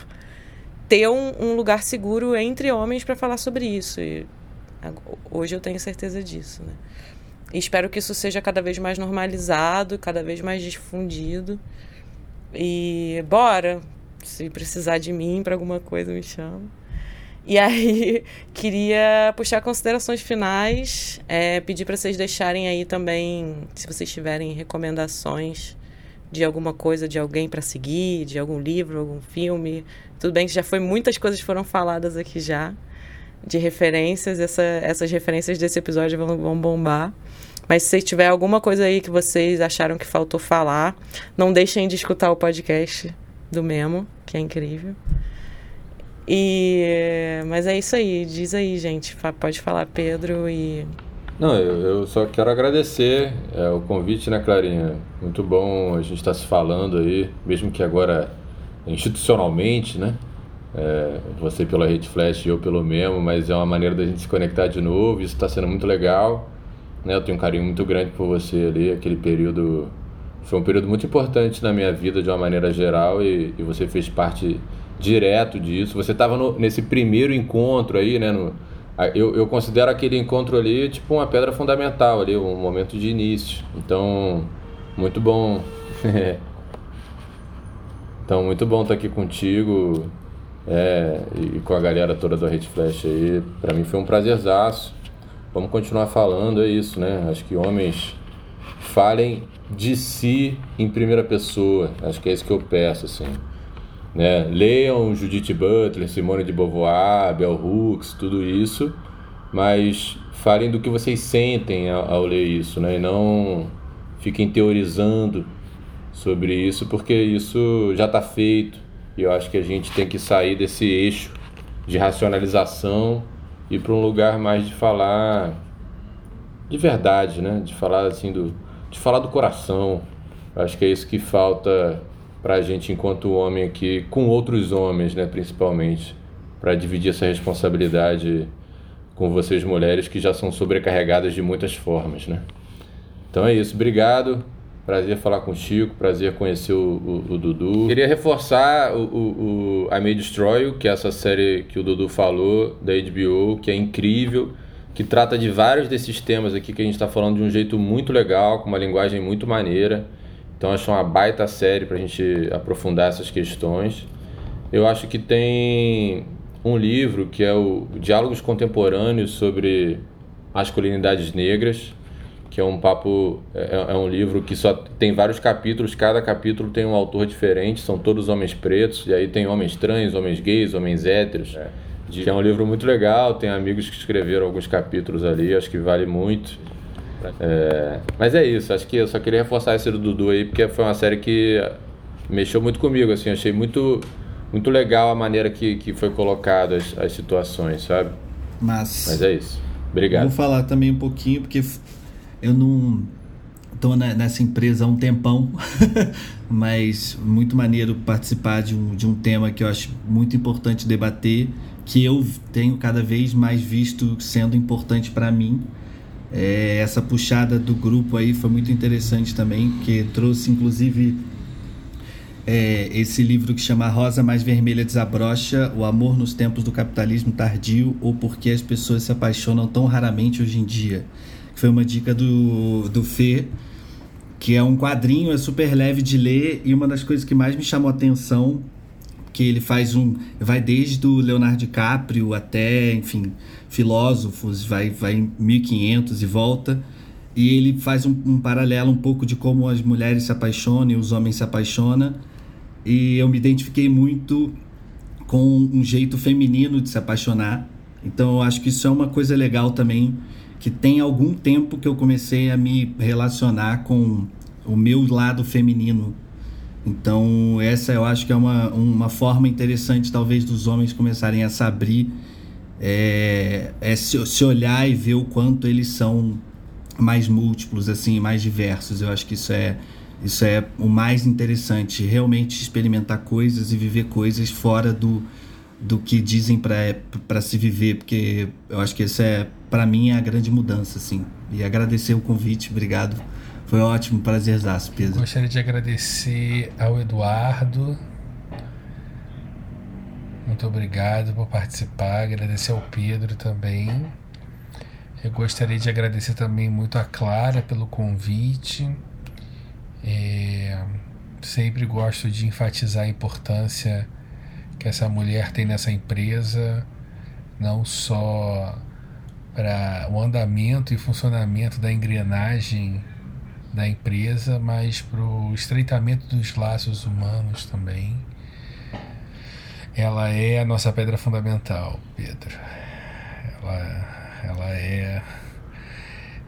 ter um, um lugar seguro entre homens para falar sobre isso. E hoje eu tenho certeza disso, né? E espero que isso seja cada vez mais normalizado, cada vez mais difundido. E bora, se precisar de mim para alguma coisa, me chama. E aí, queria puxar considerações finais, é, pedir para vocês deixarem aí também, se vocês tiverem recomendações de alguma coisa, de alguém para seguir, de algum livro, algum filme. Tudo bem que já foi muitas coisas foram faladas aqui já, de referências, essa, essas referências desse episódio vão, vão bombar. Mas se tiver alguma coisa aí que vocês acharam que faltou falar, não deixem de escutar o podcast do Memo, que é incrível. E mas é isso aí, diz aí, gente. Pode falar, Pedro e não, eu, eu só quero agradecer é, o convite, né, Clarinha? Muito bom a gente estar tá se falando aí, mesmo que agora institucionalmente, né? É, você pela Rede Flash e eu pelo Memo, mas é uma maneira da gente se conectar de novo, isso está sendo muito legal. Né? Eu tenho um carinho muito grande por você ali, aquele período foi um período muito importante na minha vida de uma maneira geral e, e você fez parte direto disso. Você estava nesse primeiro encontro aí, né? No, eu, eu considero aquele encontro ali tipo uma pedra fundamental ali, um momento de início. Então, muito bom. então, muito bom estar aqui contigo é, e com a galera toda do Rede Flash aí. Para mim foi um prazerzaço. Vamos continuar falando, é isso, né? Acho que homens falem de si em primeira pessoa. Acho que é isso que eu peço, assim. Né? Leiam Judith Butler, Simone de Beauvoir, Bell Hooks, tudo isso, mas falem do que vocês sentem ao, ao ler isso, né? E não fiquem teorizando sobre isso, porque isso já está feito. E eu acho que a gente tem que sair desse eixo de racionalização e para um lugar mais de falar de verdade, né? De falar assim do de falar do coração. Acho que é isso que falta para a gente enquanto homem aqui, com outros homens, né, principalmente, para dividir essa responsabilidade com vocês mulheres que já são sobrecarregadas de muitas formas, né? Então é isso, obrigado. Prazer falar com o Chico, prazer conhecer o, o, o Dudu. Queria reforçar o, o, o I May Destroy que é essa série que o Dudu falou, da HBO, que é incrível, que trata de vários desses temas aqui que a gente está falando de um jeito muito legal, com uma linguagem muito maneira. Então acho uma baita série para a gente aprofundar essas questões. Eu acho que tem um livro que é o Diálogos Contemporâneos sobre Masculinidades Negras, que é um papo, é, é, um livro que só tem vários capítulos, cada capítulo tem um autor diferente, são todos homens pretos, e aí tem homens trans, homens gays, homens héteros. É. Que é um livro muito legal, tem amigos que escreveram alguns capítulos ali, acho que vale muito. É, mas é isso, acho que eu só queria reforçar esse do Dudu aí, porque foi uma série que mexeu muito comigo, assim, achei muito, muito legal a maneira que, que foi colocada as, as situações, sabe? Mas, Mas é isso. Obrigado. Vou falar também um pouquinho, porque eu não estou nessa empresa há um tempão, mas muito maneiro participar de um, de um tema que eu acho muito importante debater, que eu tenho cada vez mais visto sendo importante para mim, é, essa puxada do grupo aí foi muito interessante também, que trouxe inclusive é, esse livro que chama Rosa Mais Vermelha Desabrocha: O Amor nos Tempos do Capitalismo Tardio ou Por que as Pessoas se Apaixonam Tão Raramente Hoje em Dia. Foi uma dica do, do Fê, que é um quadrinho, é super leve de ler e uma das coisas que mais me chamou a atenção que ele faz um vai desde o Leonardo DiCaprio até enfim filósofos vai vai em 1500 e volta e ele faz um, um, paralelo um pouco de como as mulheres se apaixonam e os homens se apaixonam e eu me identifiquei muito com um jeito feminino de se apaixonar. Então eu acho que isso é uma coisa legal também que tem algum tempo que eu comecei a me relacionar com o meu lado feminino então, essa eu acho que é uma, uma forma interessante, talvez, dos homens começarem a se abrir, é, é se, se, olhar e ver o quanto eles são mais múltiplos, assim, mais diversos. Eu acho que isso é isso é o mais interessante, realmente experimentar coisas e viver coisas fora do, do que dizem para se viver, porque eu acho que isso é, para mim, é a grande mudança, assim. E agradecer o convite, obrigado. Foi ótimo, prazerzaço, Pedro. Gostaria de agradecer ao Eduardo. Muito obrigado por participar. Agradecer ao Pedro também. Eu gostaria de agradecer também muito a Clara pelo convite. É, sempre gosto de enfatizar a importância que essa mulher tem nessa empresa, não só para o andamento e funcionamento da engrenagem da empresa, mas para o estreitamento dos laços humanos também. Ela é a nossa pedra fundamental, Pedro. Ela, ela é,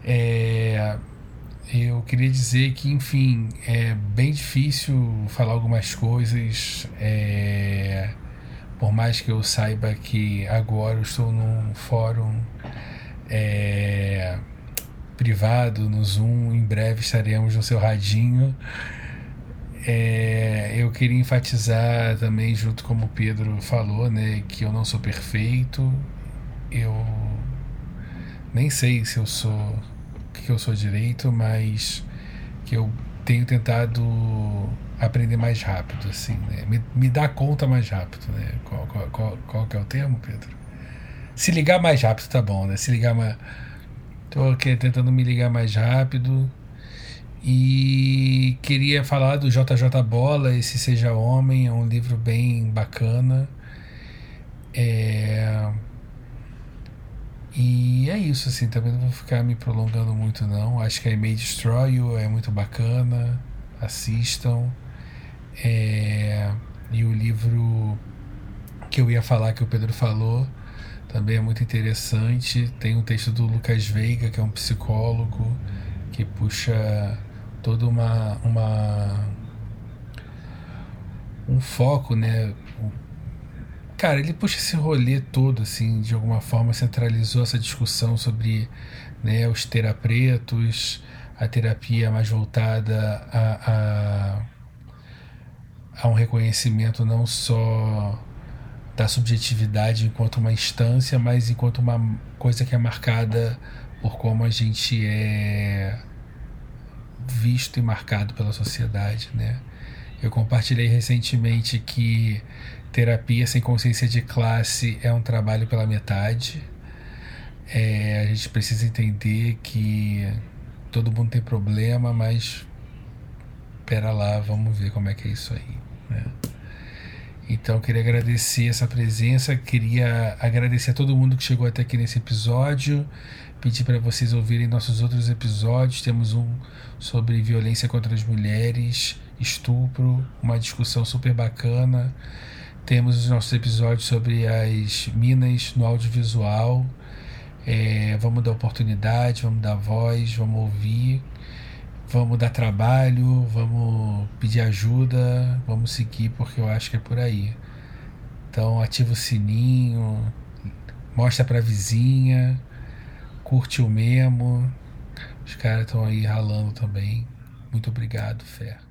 é eu queria dizer que, enfim, é bem difícil falar algumas coisas. É, por mais que eu saiba que agora eu estou num fórum é, privado, no Zoom, em breve estaremos no seu radinho. É, eu queria enfatizar também, junto como o Pedro falou, né, que eu não sou perfeito. Eu nem sei se eu sou que eu sou direito, mas que eu tenho tentado aprender mais rápido, assim, né? Me, me dar conta mais rápido, né? Qual, qual, qual, qual que é o termo, Pedro? Se ligar mais rápido, tá bom, né? Se ligar mais... Tô aqui tentando me ligar mais rápido. E queria falar do JJ Bola, esse Seja Homem, é um livro bem bacana. É e é isso, assim, também não vou ficar me prolongando muito não. Acho que a May Destroy You é muito bacana, assistam. É... E o livro que eu ia falar, que o Pedro falou, também é muito interessante. Tem um texto do Lucas Veiga, que é um psicólogo, que puxa toda uma, uma um foco, né? Cara, ele puxa esse rolê todo, assim, de alguma forma centralizou essa discussão sobre né, os terapretos, a terapia mais voltada a, a, a um reconhecimento não só da subjetividade enquanto uma instância, mas enquanto uma coisa que é marcada por como a gente é visto e marcado pela sociedade, né? Eu compartilhei recentemente que terapia sem consciência de classe é um trabalho pela metade. É, a gente precisa entender que todo mundo tem problema, mas pera lá, vamos ver como é que é isso aí. Né? Então, queria agradecer essa presença, queria agradecer a todo mundo que chegou até aqui nesse episódio, pedir para vocês ouvirem nossos outros episódios. Temos um sobre violência contra as mulheres, estupro, uma discussão super bacana. Temos os nossos episódios sobre as minas no audiovisual. É, vamos dar oportunidade, vamos dar voz, vamos ouvir, vamos dar trabalho, vamos pedir ajuda, vamos seguir porque eu acho que é por aí. Então ativa o sininho, mostra pra vizinha, curte o memo. Os caras estão aí ralando também. Muito obrigado, Fé.